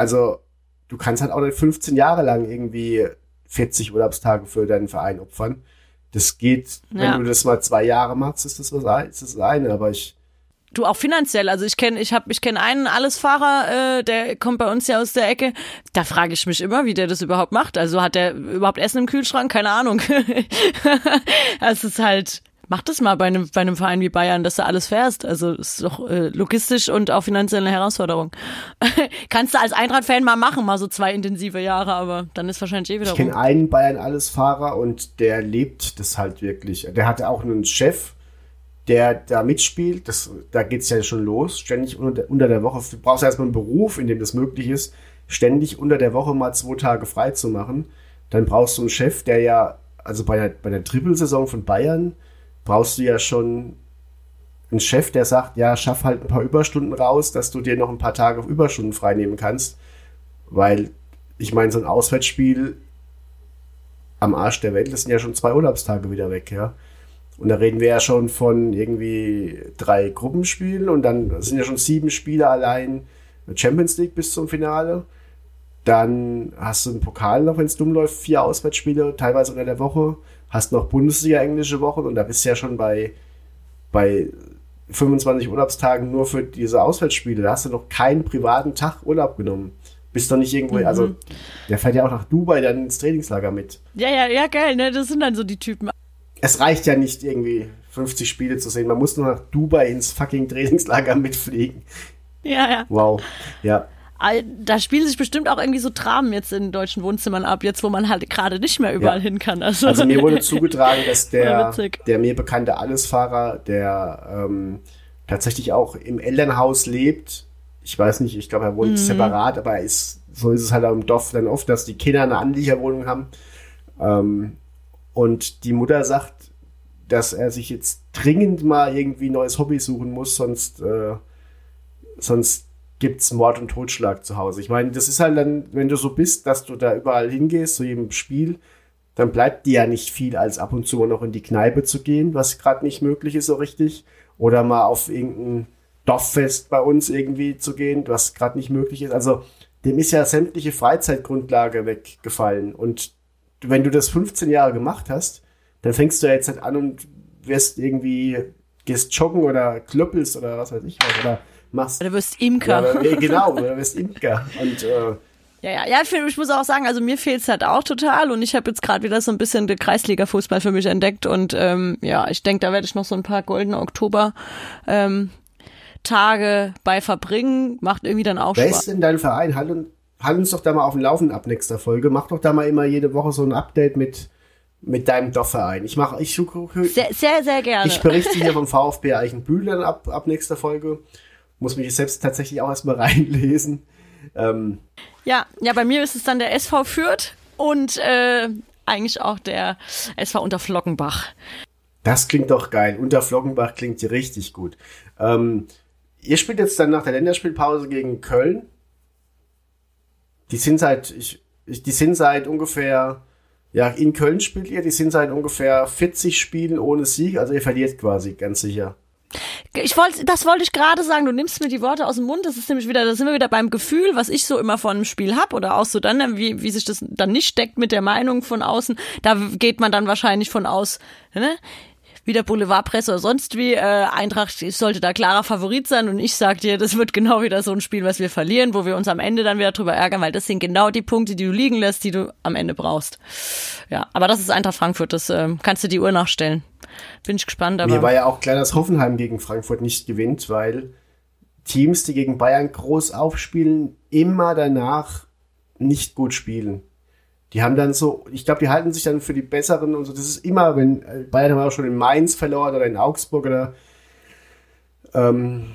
also du kannst halt auch nicht 15 Jahre lang irgendwie 40 Urlaubstage für deinen Verein opfern. Das geht, wenn Ja. du das mal zwei Jahre machst, ist das was ist das eine. Aber ich, Du auch finanziell, also ich kenne ich hab, ich kenn einen Allesfahrer, äh, der kommt bei uns ja aus der Ecke. Da frage ich mich immer, wie der das überhaupt macht. Also hat der überhaupt Essen im Kühlschrank? Keine Ahnung. es ist halt, mach das mal bei einem, bei einem Verein wie Bayern, dass du alles fährst. Also es ist doch äh, logistisch und auch finanziell eine Herausforderung. Kannst du als Eintracht-Fan mal machen, mal so zwei intensive Jahre, aber dann ist wahrscheinlich eh wieder ich kenne einen Bayern alles Fahrer und der lebt das halt wirklich. Der hatte auch einen Chef, der da mitspielt. Das, da geht's ja schon los. Ständig unter der, unter der Woche. Du brauchst erstmal einen Beruf, in dem das möglich ist, ständig unter der Woche mal zwei Tage frei zu machen. Dann brauchst du einen Chef, der ja, also bei der, bei der Trippelsaison von Bayern, brauchst du ja schon einen Chef, der sagt, ja, schaff halt ein paar Überstunden raus, dass du dir noch ein paar Tage Überstunden freinehmen kannst. Weil, ich meine, so ein Auswärtsspiel am Arsch der Welt, das sind ja schon zwei Urlaubstage wieder weg, ja. Und da reden wir ja schon von irgendwie drei Gruppenspielen und dann sind ja schon sieben Spiele allein Champions League bis zum Finale. Dann hast du einen Pokal noch, wenn es dumm läuft, vier Auswärtsspiele, teilweise unter der Woche. Hast noch Bundesliga englische Wochen und da bist du ja schon bei, bei 25 Urlaubstagen nur für diese Auswärtsspiele. Da hast du noch keinen privaten Tag Urlaub genommen. Bist doch nicht irgendwo, also der fährt ja auch nach Dubai dann ins Trainingslager mit. Ja, ja, ja, geil, ne? Das sind dann so die Typen. Es reicht ja nicht irgendwie 50 Spiele zu sehen. Man muss nur nach Dubai ins fucking Trainingslager mitfliegen. Ja, ja. Wow. Ja. Da spielen sich bestimmt auch irgendwie so Dramen jetzt in deutschen Wohnzimmern ab, jetzt wo man halt gerade nicht mehr überall Ja. hin kann. Also, Also mir wurde zugetragen, dass der, der mir bekannte Allesfahrer, der ähm, tatsächlich auch im Elternhaus lebt, ich weiß nicht, ich glaube, er Mhm. wohnt separat, aber er ist, so ist es halt auch im Dorf dann oft, dass die Kinder eine Anliegerwohnung haben. Ähm, und die Mutter sagt, dass er sich jetzt dringend mal irgendwie ein neues Hobby suchen muss, sonst, äh, sonst gibt's Mord und Totschlag zu Hause. Ich meine, das ist halt dann, wenn du so bist, dass du da überall hingehst, zu jedem Spiel, dann bleibt dir ja nicht viel, als ab und zu mal noch in die Kneipe zu gehen, was gerade nicht möglich ist so richtig. Oder mal auf irgendein Dorffest bei uns irgendwie zu gehen, was gerade nicht möglich ist. Also dem ist ja sämtliche Freizeitgrundlage weggefallen. Und wenn du das 15 Jahre gemacht hast, dann fängst du ja jetzt halt an und wirst irgendwie, gehst joggen oder klöppelst oder was weiß ich was. Oder machst. du wirst Ja, Imker. aber, eh, genau, oder wirst Imker. Und äh, Ja, ja, ja, ich ich muss auch sagen, also mir fehlt's halt auch total und ich habe jetzt gerade wieder so ein bisschen den Kreisliga-Fußball für mich entdeckt und ähm, ja, ich denke, da werde ich noch so ein paar goldene Oktober ähm, Tage bei verbringen. Macht irgendwie dann auch wer Spaß. ist denn dein Verein? Halt, und, halt uns doch da mal auf dem Laufenden ab nächster Folge. Mach doch da mal immer jede Woche so ein Update mit, mit deinem Dorfverein. Ich mache, ich, Sehr, sehr, sehr gerne. ich berichte hier vom VfB Eichenbühl dann ab, ab nächster Folge. Muss mich selbst tatsächlich auch erstmal reinlesen. Ähm, Ja, ja, bei mir ist es dann der SV Fürth und äh, eigentlich auch der SV Unterflockenbach. Das klingt doch geil. Unter Flockenbach klingt hier richtig gut. Ähm, ihr spielt jetzt dann nach der Länderspielpause gegen Köln. Die sind seit, ich, die sind seit ungefähr, ja, in Köln spielt ihr, die sind seit ungefähr 40 Spielen ohne Sieg, also ihr verliert quasi, ganz sicher. Ich wollte, das wollte ich gerade sagen. Du nimmst mir die Worte aus dem Mund. Das ist nämlich wieder, da sind wir wieder beim Gefühl, was ich so immer von einem Spiel hab oder auch so dann, wie, wie sich das dann nicht deckt mit der Meinung von außen. Da geht man dann wahrscheinlich von aus, ne? Wieder Boulevardpresse oder sonst wie. Äh, Eintracht sollte da klarer Favorit sein und ich sag dir, das wird genau wieder so ein Spiel, was wir verlieren, wo wir uns am Ende dann wieder drüber ärgern, weil das sind genau die Punkte, die du liegen lässt, die du am Ende brauchst. Ja, aber das ist Eintracht Frankfurt. Das ähm, kannst du die Uhr nachstellen. Bin ich gespannt. Aber Mir war ja auch klar, dass Hoffenheim gegen Frankfurt nicht gewinnt, weil Teams, die gegen Bayern groß aufspielen, immer danach nicht gut spielen. Die haben dann so, ich glaube, die halten sich dann für die Besseren und so. Das ist immer, wenn äh, Bayern haben auch schon in Mainz verloren oder in Augsburg oder ähm,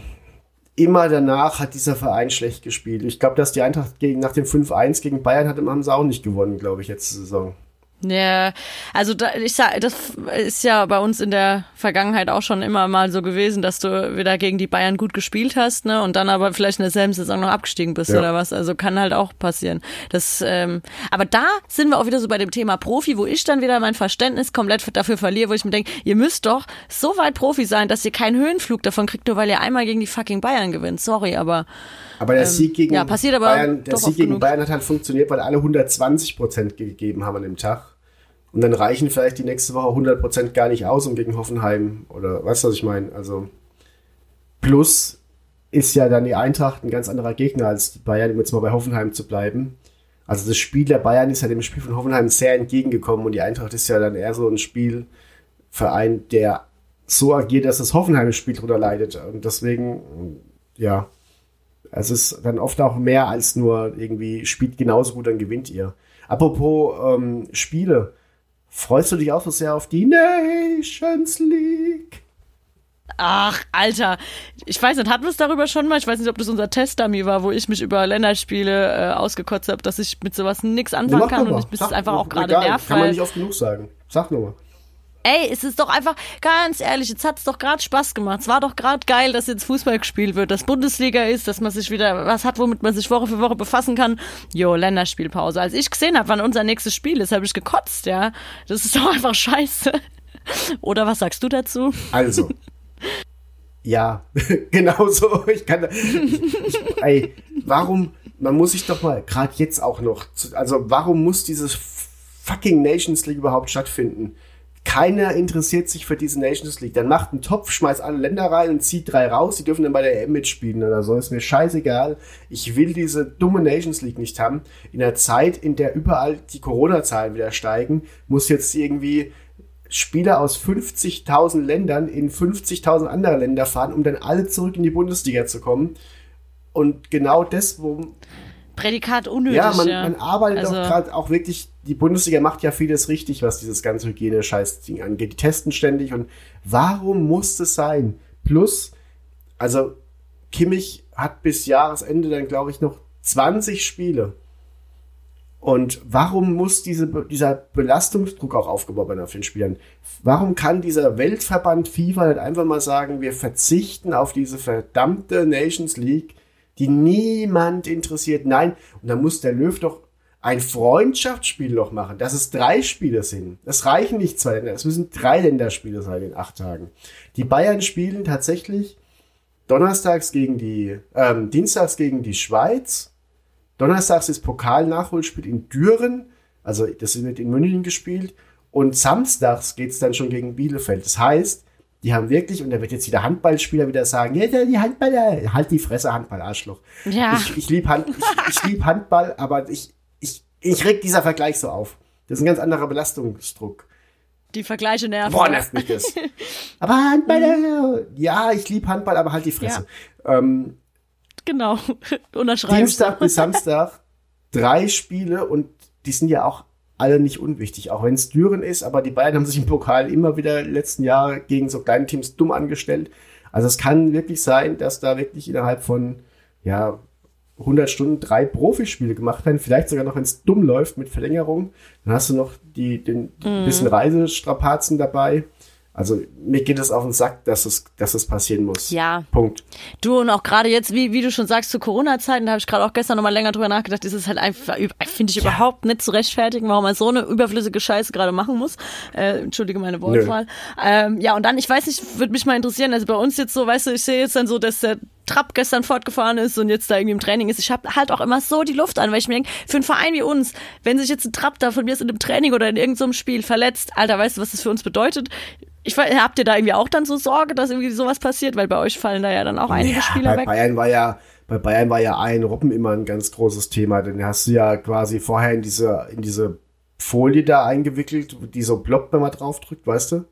immer danach hat dieser Verein schlecht gespielt. Ich glaube, dass die Eintracht gegen, nach dem 5-1 gegen Bayern hat, haben sie auch nicht gewonnen, glaube ich, letzte Saison. Ja, also da, ich sag, das ist ja bei uns in der Vergangenheit auch schon immer mal so gewesen, dass du wieder gegen die Bayern gut gespielt hast, ne, und dann aber vielleicht in derselben Saison noch abgestiegen bist Ja. oder was. Also kann halt auch passieren. Das, ähm, aber da sind wir auch wieder so bei dem Thema Profi, wo ich dann wieder mein Verständnis komplett dafür verliere, wo ich mir denke, ihr müsst doch so weit Profi sein, dass ihr keinen Höhenflug davon kriegt, nur weil ihr einmal gegen die fucking Bayern gewinnt. Sorry, aber Aber der Sieg gegen Ähm, ja, passiert aber Bayern, der Sieg gegen genug. Bayern hat halt funktioniert, weil alle 120 Prozent gegeben haben an dem Tag. Und dann reichen vielleicht die nächste Woche 100 Prozent gar nicht aus, um gegen Hoffenheim oder weißt du, was ich meine? Also plus ist ja dann die Eintracht ein ganz anderer Gegner als Bayern, um jetzt mal bei Hoffenheim zu bleiben. Also das Spiel der Bayern ist ja dem Spiel von Hoffenheim sehr entgegengekommen und die Eintracht ist ja dann eher so ein Spielverein, der so agiert, dass das Hoffenheim-Spiel drunter leidet. Und deswegen, ja, es ist dann oft auch mehr als nur irgendwie spielt genauso gut, dann gewinnt ihr. Apropos ähm, Spiele, freust du dich auch so sehr auf die Nations League? Ach, Alter. Ich weiß nicht, hatten wir es darüber schon mal? Ich weiß nicht, ob das unser Testdummy war, wo ich mich über Länderspiele äh, ausgekotzt habe, dass ich mit sowas nix anfangen kann und ich Sag- das einfach auch gerade nervt. Kann man nicht oft genug sagen. Sag nur mal. Ey, es ist doch einfach, ganz ehrlich, jetzt hat's doch gerade Spaß gemacht. Es war doch gerade geil, dass jetzt Fußball gespielt wird, dass Bundesliga ist, dass man sich wieder was hat, womit man sich Woche für Woche befassen kann. Jo, Länderspielpause. Als ich gesehen habe, wann unser nächstes Spiel ist, habe ich gekotzt, ja. Das ist doch einfach scheiße. Oder was sagst du dazu? Also. ja, genau so. Ich kann. Ich, ich, ey, warum. Man muss sich doch mal, gerade jetzt auch noch. Also, warum muss dieses fucking Nations League überhaupt stattfinden? Keiner interessiert sich für diese Nations League. Dann macht einen Topf, schmeißt alle Länder rein und zieht drei raus. Die dürfen dann bei der EM mitspielen oder so. Ist mir scheißegal. Ich will diese dumme Nations League nicht haben. In der Zeit, in der überall die Corona-Zahlen wieder steigen, muss jetzt irgendwie Spieler aus 50.000 Ländern in 50.000 andere Länder fahren, um dann alle zurück in die Bundesliga zu kommen. Und genau das, wo Prädikat unnötig. ja, man, ja. man arbeitet Also- auch gerade auch wirklich, die Bundesliga macht ja vieles richtig, was dieses ganze Hygiene-Scheiß-Ding angeht. Die testen ständig und warum muss das sein? Plus, also Kimmich hat bis Jahresende dann, glaube ich, noch 20 Spiele. Und warum muss diese, dieser Belastungsdruck auch aufgebaut werden auf den Spielern? Warum kann dieser Weltverband FIFA nicht einfach mal sagen, wir verzichten auf diese verdammte Nations League, die niemand interessiert? Nein, und dann muss der Löw doch ein Freundschaftsspiel noch machen, dass es drei Spiele sind. Es reichen nicht zwei Länder, es müssen drei Länderspiele sein in acht Tagen. Die Bayern spielen tatsächlich donnerstags gegen die, ähm, dienstags gegen die Schweiz, Donnerstags ist Pokal-Nachholspiel in Düren, also das wird in München gespielt. Und samstags geht's dann schon gegen Bielefeld. Das heißt, die haben wirklich, und da wird jetzt wieder Handballspieler wieder sagen, ja, die Handballer, halt die Fresse, Handball, Arschloch. Ja. Ich, ich liebe Hand, ich, ich lieb Handball, aber ich, ich, ich reg dieser Vergleich so auf. Das ist ein ganz anderer Belastungsdruck. Die Vergleiche nerven. Boah, nervt mich das. aber Handballer, ja, ich liebe Handball, aber halt die Fresse. Ähm, Genau. Unterschreiben. Dienstag bis Samstag drei Spiele und die sind ja auch alle nicht unwichtig, auch wenn es Düren ist, aber die Bayern haben sich im Pokal immer wieder letzten Jahre gegen so kleine Teams dumm angestellt. Also es kann wirklich sein, dass da wirklich innerhalb von ja 100 Stunden drei Profispiele gemacht werden, vielleicht sogar noch, wenn es dumm läuft mit Verlängerung. Dann hast du noch die, den die bisschen Reisestrapazen dabei. Also mir geht es auf den Sack, dass es, dass es passieren muss. Ja. Punkt. Du und auch gerade jetzt, wie, wie du schon sagst, zu Corona-Zeiten, da habe ich gerade auch gestern nochmal länger drüber nachgedacht, ist es halt einfach, finde ich überhaupt nicht zu rechtfertigen, warum man so eine überflüssige Scheiße gerade machen muss. Äh, Entschuldige meine Wortwahl. Ähm, ja, und dann, ich weiß nicht, würde mich mal interessieren, also bei uns jetzt so, weißt du, ich sehe jetzt dann so, dass der Trapp gestern fortgefahren ist und jetzt da irgendwie im Training ist. Ich habe halt auch immer so die Luft an, weil ich mir denke, für einen Verein wie uns, wenn sich jetzt ein Trapp da von mir ist in einem Training oder in irgendeinem Spiel verletzt, Alter, weißt du, was das für uns bedeutet? Ich habt ihr da irgendwie auch dann so Sorge, dass irgendwie sowas passiert? Weil bei euch fallen da ja dann auch einige Ja, Spieler bei weg. Bayern war ja, bei Bayern war ja ein Robben immer ein ganz großes Thema, denn hast du ja quasi vorher in diese, in diese Folie da eingewickelt, die so ploppt, wenn man drauf drückt, weißt du?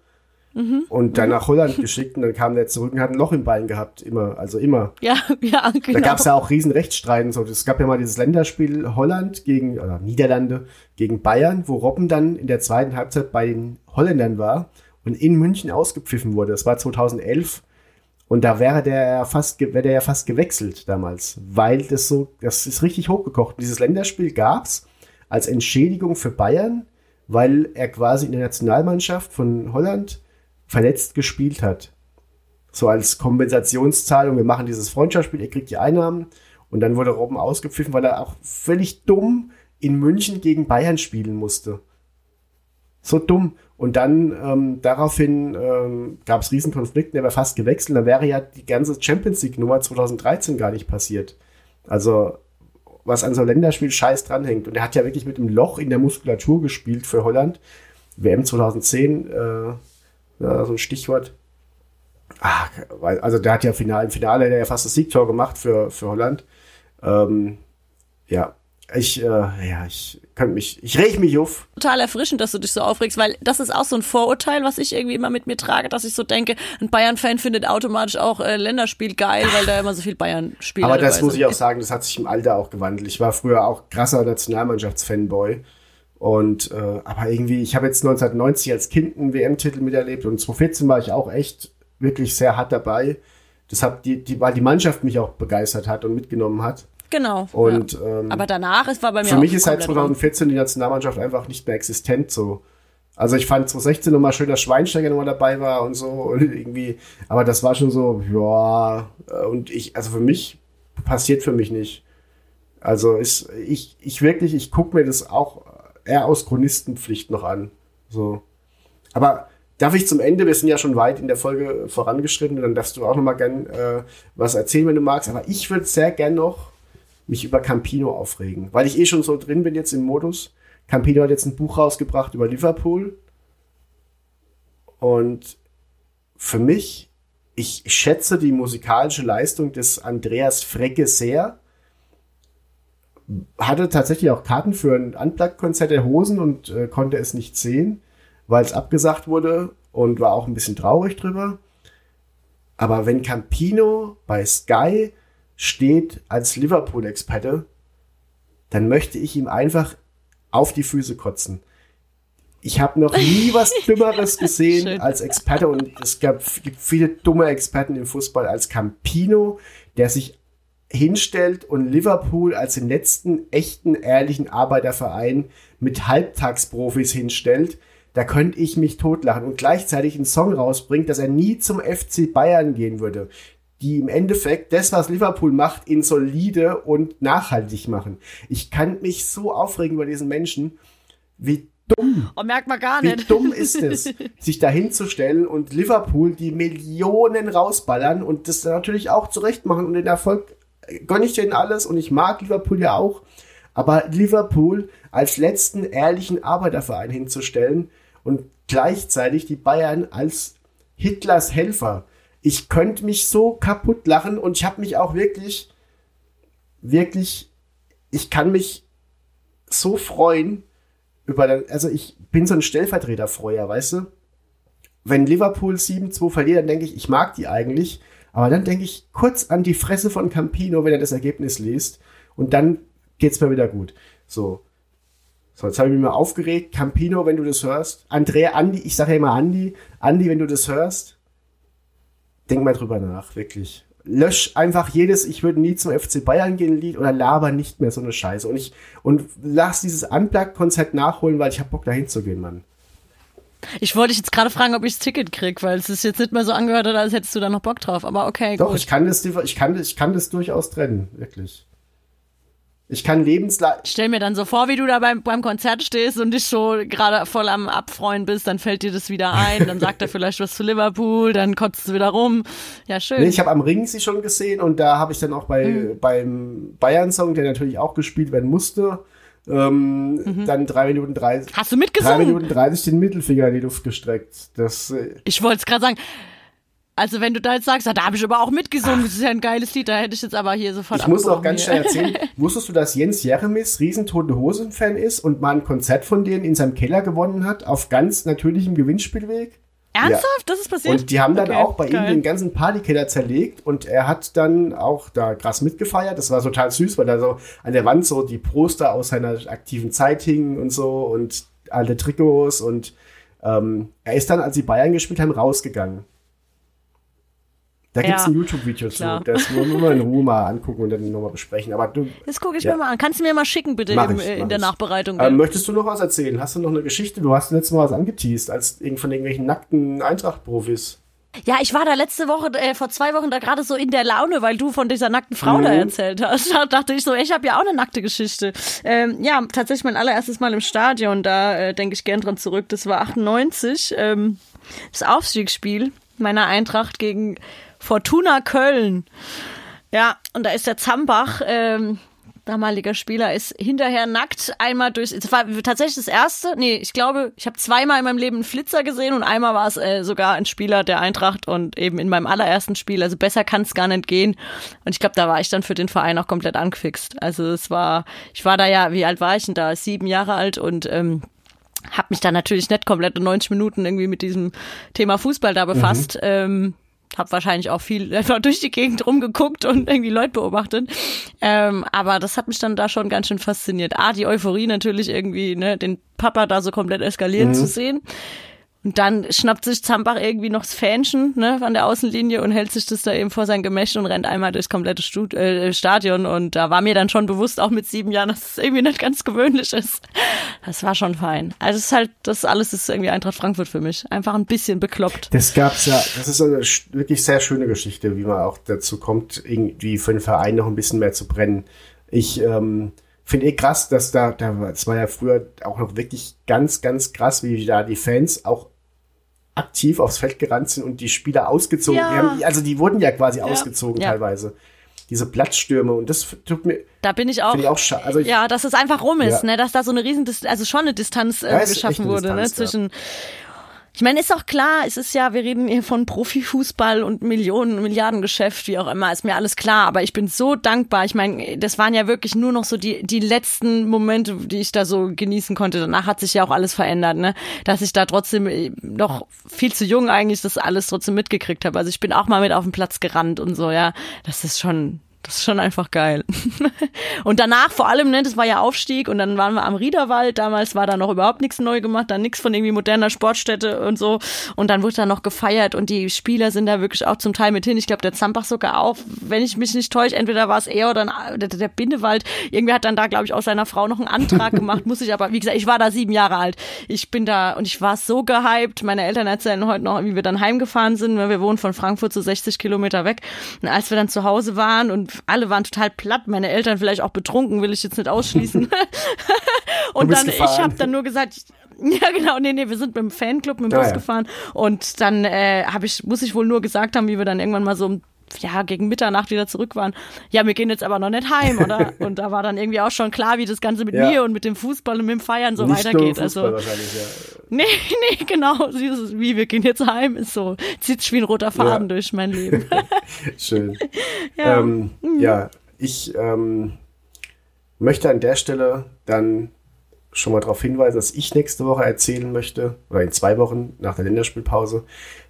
und dann nach Holland geschickt und dann kam der zurück und hat ein Loch im Bein gehabt, immer, also immer. Ja, ja, genau. Da gab es ja auch riesen Rechtsstreiten. So. Es gab ja mal dieses Länderspiel Holland gegen, oder Niederlande gegen Bayern, wo Robben dann in der zweiten Halbzeit bei den Holländern war und in München ausgepfiffen wurde. Das war 2011. Und da wäre der ja fast, wäre der ja fast gewechselt damals, weil das so, das ist richtig hochgekocht. Dieses Länderspiel gab's als Entschädigung für Bayern, weil er quasi in der Nationalmannschaft von Holland verletzt gespielt hat. So als Kompensationszahlung, wir machen dieses Freundschaftsspiel, ihr kriegt die Einnahmen. Und dann wurde Robben ausgepfiffen, weil er auch völlig dumm in München gegen Bayern spielen musste. So dumm. Und dann ähm, daraufhin ähm, gab es riesen Konflikte, der wäre fast gewechselt. Dann wäre ja die ganze Champions League Nummer 2013 gar nicht passiert. Also was an so Länderspiel scheiß dranhängt. Und er hat ja wirklich mit einem Loch in der Muskulatur gespielt für Holland. WM 2010, äh, ja, so ein Stichwort. Weil- also der hat ja Final, im Finale der ja fast das Siegtor gemacht für, für Holland. Ähm, ja, ich, äh, ja, ich könnte mich, ich reg mich auf. total erfrischend, dass du dich so aufregst, weil das ist auch so ein Vorurteil, was ich irgendwie immer mit mir trage, dass ich so denke, ein Bayern-Fan findet automatisch auch äh, Länderspiel geil, weil da immer so viel Bayern-Spieler Aber das muss sind. ich auch sagen, das hat sich im Alter auch gewandelt. Ich war früher auch krasser Nationalmannschaftsfanboy. Und äh, aber irgendwie, ich habe jetzt 1990 als Kind einen WM-Titel miterlebt und 2014 war ich auch echt wirklich sehr hart dabei. Deshalb die, die, weil die Mannschaft mich auch begeistert hat und mitgenommen hat. Genau. Und ja. ähm, Aber danach, es war bei mir für mich ist seit rum. 2014 die Nationalmannschaft einfach nicht mehr existent so. Also ich fand 2016 nochmal schön, dass Schweinsteiger nochmal dabei war und so und irgendwie, aber das war schon so, ja, äh, und ich, also für mich passiert für mich nicht. Also ist, ich, ich wirklich, ich gucke mir das auch eher aus Chronistenpflicht noch an. So. Aber darf ich zum Ende, wir sind ja schon weit in der Folge vorangeschritten, dann darfst du auch nochmal gern äh, was erzählen, wenn du magst. Aber ich würde sehr gern noch mich über Campino aufregen, weil ich eh schon so drin bin jetzt im Modus. Campino hat jetzt ein Buch rausgebracht über Liverpool. Und für mich, ich schätze die musikalische Leistung des Andreas Frecke sehr. Hatte tatsächlich auch Karten für ein Unplugged-Konzert der Hosen und äh, konnte es nicht sehen, weil es abgesagt wurde und war auch ein bisschen traurig drüber. Aber wenn Campino bei Sky steht als Liverpool-Experte, dann möchte ich ihm einfach auf die Füße kotzen. Ich habe noch nie was Dümmeres gesehen Schön. als Experte und es gab, gibt viele dumme Experten im Fußball als Campino, der sich hinstellt und Liverpool als den letzten echten, ehrlichen Arbeiterverein mit Halbtagsprofis hinstellt. Da könnte ich mich totlachen und gleichzeitig einen Song rausbringt, dass er nie zum FC Bayern gehen würde. Die im Endeffekt das, was Liverpool macht, in solide und nachhaltig machen. Ich kann mich so aufregen über diesen Menschen, wie dumm Oh, merkt man gar wie nicht. dumm ist es, sich da hinzustellen und Liverpool die Millionen rausballern und das natürlich auch zurecht machen und den Erfolg äh, gönne ich denen alles und ich mag Liverpool ja auch. Aber Liverpool als letzten ehrlichen Arbeiterverein hinzustellen und gleichzeitig die Bayern als Hitlers Helfer. Ich könnte mich so kaputt lachen und ich habe mich auch wirklich, wirklich, ich kann mich so freuen, über, also ich bin so ein Stellvertreterfreuer, weißt du? Wenn Liverpool 7-2 verliert, dann denke ich, ich mag die eigentlich, aber dann denke ich kurz an die Fresse von Campino, wenn er das Ergebnis liest und dann geht's mir wieder gut. So. So, jetzt habe ich mich mal aufgeregt. Campino, wenn du das hörst. Andrea, Andi, ich sage ja immer Andi. Andi, wenn du das hörst, denk mal drüber nach, wirklich. Lösch einfach jedes, ich würde nie zum FC Bayern gehen Lied oder laber nicht mehr so eine Scheiße. Und ich, und lass dieses Unplugged-Konzert nachholen, weil ich hab Bock dahin zu gehen, Mann. Ich wollte dich jetzt gerade fragen, ob ich das Ticket krieg, weil es ist jetzt nicht mehr so angehört hat, als hättest du da noch Bock drauf. Aber okay, Doch, gut. ich kann das, ich kann, ich kann das durchaus trennen, wirklich. Ich kann lebenslang, Ich stell mir dann so vor, wie du da beim, beim Konzert stehst und dich so gerade voll am Abfreuen bist, dann fällt dir das wieder ein, dann sagt er vielleicht was zu Liverpool, dann kotzt es wieder rum. Ja, schön. Nee, ich habe am Ring sie schon gesehen und da habe ich dann auch bei Mhm. beim Bayern-Song, der natürlich auch gespielt werden musste, ähm, Mhm. dann drei Minuten 30, Hast du drei mitgesungen? Minuten 30 den Mittelfinger in die Luft gestreckt. Das, äh, Ich wollte es gerade sagen. Also wenn du da jetzt sagst, ja, da habe ich aber auch mitgesungen, das ist ja ein geiles Lied, da hätte ich jetzt aber hier sofort ich muss abgebrochen ganz schnell erzählen. Wusstest du, dass Jens Jeremis Riesentote Hosen-Fan ist und mal ein Konzert von denen in seinem Keller gewonnen hat, auf ganz natürlichem Gewinnspielweg? Ernsthaft? Ja. Das ist passiert? Und die haben dann Okay, auch bei ihm geil. den ganzen Partykeller zerlegt und er hat dann auch da krass mitgefeiert. Das war total süß, weil da so an der Wand so die Poster aus seiner aktiven Zeit hingen und so und alte Trikots und ähm, er ist dann, als die Bayern gespielt haben, rausgegangen. Da Ja, gibt's ein YouTube-Video zu. Das wollen wir mal in Ruhe mal angucken und dann nochmal besprechen. Aber du, Das gucke ich Ja. mir mal an. Kannst du mir mal schicken, bitte, Mach im, ich, äh, in der ich. Nachbereitung. ähm, möchtest du noch was erzählen? Hast du noch eine Geschichte? Du hast letztes Mal was angeteased, als von irgendwelchen nackten Eintracht-Profis. Ja, ich war da letzte Woche, äh, vor zwei Wochen da gerade so in der Laune, weil du von dieser nackten Frau da erzählt hast. Da dachte ich so, ich habe ja auch eine nackte Geschichte. Ähm, ja, tatsächlich mein allererstes Mal im Stadion, da äh, denke ich gern dran zurück. Das war 98, ähm, das Aufstiegsspiel meiner Eintracht gegen Fortuna Köln. Ja, und da ist der Zambach, ähm, damaliger Spieler, ist hinterher nackt einmal durch. Es war tatsächlich das erste. Nee, ich glaube, ich habe zweimal in meinem Leben einen Flitzer gesehen und einmal war es äh, sogar ein Spieler der Eintracht und eben in meinem allerersten Spiel. Also besser kann es gar nicht gehen. Und ich glaube, da war ich dann für den Verein auch komplett angefixt. Also es war, ich war da ja, wie alt war ich denn da? Sieben Jahre alt und ähm, habe mich da natürlich nicht komplett in 90 Minuten irgendwie mit diesem Thema Fußball da befasst. Ähm, habe wahrscheinlich auch viel einfach durch die Gegend rumgeguckt und irgendwie Leute beobachtet. Ähm, aber das hat mich dann da schon ganz schön fasziniert. A, die Euphorie natürlich irgendwie, ne, den Papa da so komplett eskalieren zu sehen. Und dann schnappt sich Zambach irgendwie noch das Fähnchen ne, an der Außenlinie und hält sich das da eben vor sein Gemächt und rennt einmal durchs komplette Stud äh, Stadion. Und da war mir dann schon bewusst, auch mit sieben Jahren, dass es irgendwie nicht ganz gewöhnlich ist. Das war schon fein. Also es ist halt, das alles ist irgendwie Eintracht Frankfurt für mich. Einfach ein bisschen bekloppt. Das gab's ja, das ist eine wirklich sehr schöne Geschichte, wie man auch dazu kommt, irgendwie für den Verein noch ein bisschen mehr zu brennen. Ich ähm, finde eh krass, dass da, da es war ja früher auch noch wirklich ganz, ganz krass, wie da die Fans auch aktiv aufs Feld gerannt sind und die Spieler ausgezogen. Ja. Die haben, also die wurden ja quasi ausgezogen Ja. teilweise. Diese Platzstürme und das tut mir, Da bin ich auch. finde ich auch schade. Also ich, ja, dass es einfach rum ist, Ja. ne, dass da so eine riesen, also schon eine Distanz äh, Ja, geschaffen eine wurde, ne, Distanz, ja. zwischen. Ich meine, ist auch klar, es ist ja, wir reden hier von Profifußball und Millionen, Milliardengeschäft, wie auch immer, ist mir alles klar. Aber ich bin so dankbar. Ich meine, das waren ja wirklich nur noch so die, die letzten Momente, die ich da so genießen konnte. Danach hat sich ja auch alles verändert, ne? Dass ich da trotzdem äh, noch viel zu jung eigentlich das alles trotzdem mitgekriegt habe. Also ich bin auch mal mit auf den Platz gerannt und so, ja. Das ist schon, das ist schon einfach geil. und danach vor allem, ne, das war ja Aufstieg und dann waren wir am Riederwald. Damals war da noch überhaupt nichts neu gemacht, dann nichts von irgendwie moderner Sportstätte und so. Und dann wurde da noch gefeiert und die Spieler sind da wirklich auch zum Teil mit hin. Ich glaube, der Zambach sogar auch, wenn ich mich nicht täusche, entweder war es er oder der, der Bindewald. Irgendwie hat dann da, glaube ich, aus seiner Frau noch einen Antrag gemacht. Muss ich aber, wie gesagt, ich war da sieben Jahre alt. Ich bin da und ich war so gehypt. Meine Eltern erzählen heute noch, wie wir dann heimgefahren sind. Wir wohnen von Frankfurt so 60 Kilometer weg. Und als wir dann zu Hause waren und alle waren total platt, meine Eltern vielleicht auch betrunken, will ich jetzt nicht ausschließen. und dann, ich gefahren. habe dann nur gesagt, ja, genau, nee, nee, wir sind mit dem Fanclub mit dem Ah, Bus ja. gefahren und dann äh, habe ich, muss ich wohl nur gesagt haben, wie wir dann irgendwann mal so um ja, gegen Mitternacht wieder zurück waren. Ja, wir gehen jetzt aber noch nicht heim, oder? Und da war dann irgendwie auch schon klar, wie das Ganze mit Ja. mir und mit dem Fußball und mit dem Feiern so nicht weitergeht. Also, wahrscheinlich, ja. nee, nee, genau. Dieses, wie wir gehen jetzt heim, ist so, zieht sich wie ein roter Faden Ja. durch mein Leben. Schön. Ja. Ähm, ja, ich ähm, möchte an der Stelle dann schon mal darauf hinweisen, dass ich nächste Woche erzählen möchte, oder in zwei Wochen nach der Länderspielpause,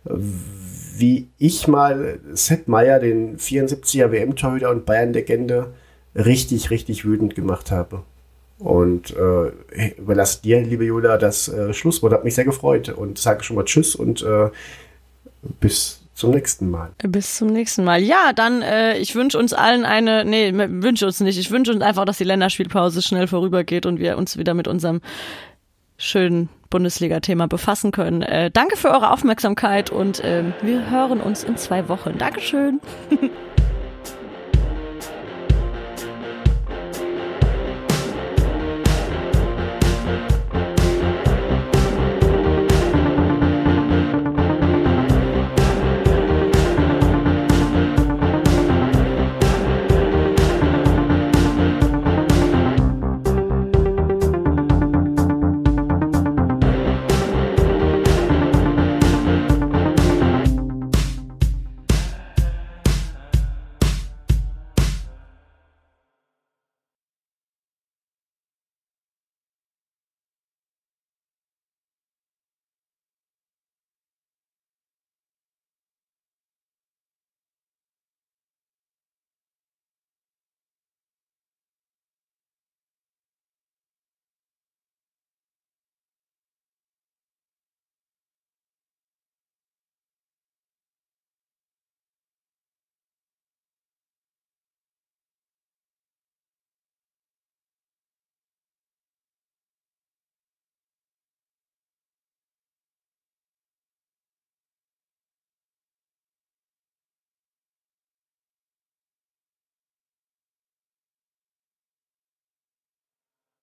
wie ich mal Sepp Meier, den 74er WM-Torhüter und Bayern-Legende, richtig, richtig wütend gemacht habe. Und äh, überlasse dir, liebe Julia, das äh, Schlusswort. Hat mich sehr gefreut und sage schon mal Tschüss und äh, bis zum nächsten Mal. Bis zum nächsten Mal. Ja, dann, äh, ich wünsche uns allen eine, nee, wünsche uns nicht. Ich wünsche uns einfach, dass die Länderspielpause schnell vorübergeht und wir uns wieder mit unserem schönen Bundesliga-Thema befassen können. Äh, danke für eure Aufmerksamkeit und ähm, wir hören uns in zwei Wochen. Dankeschön.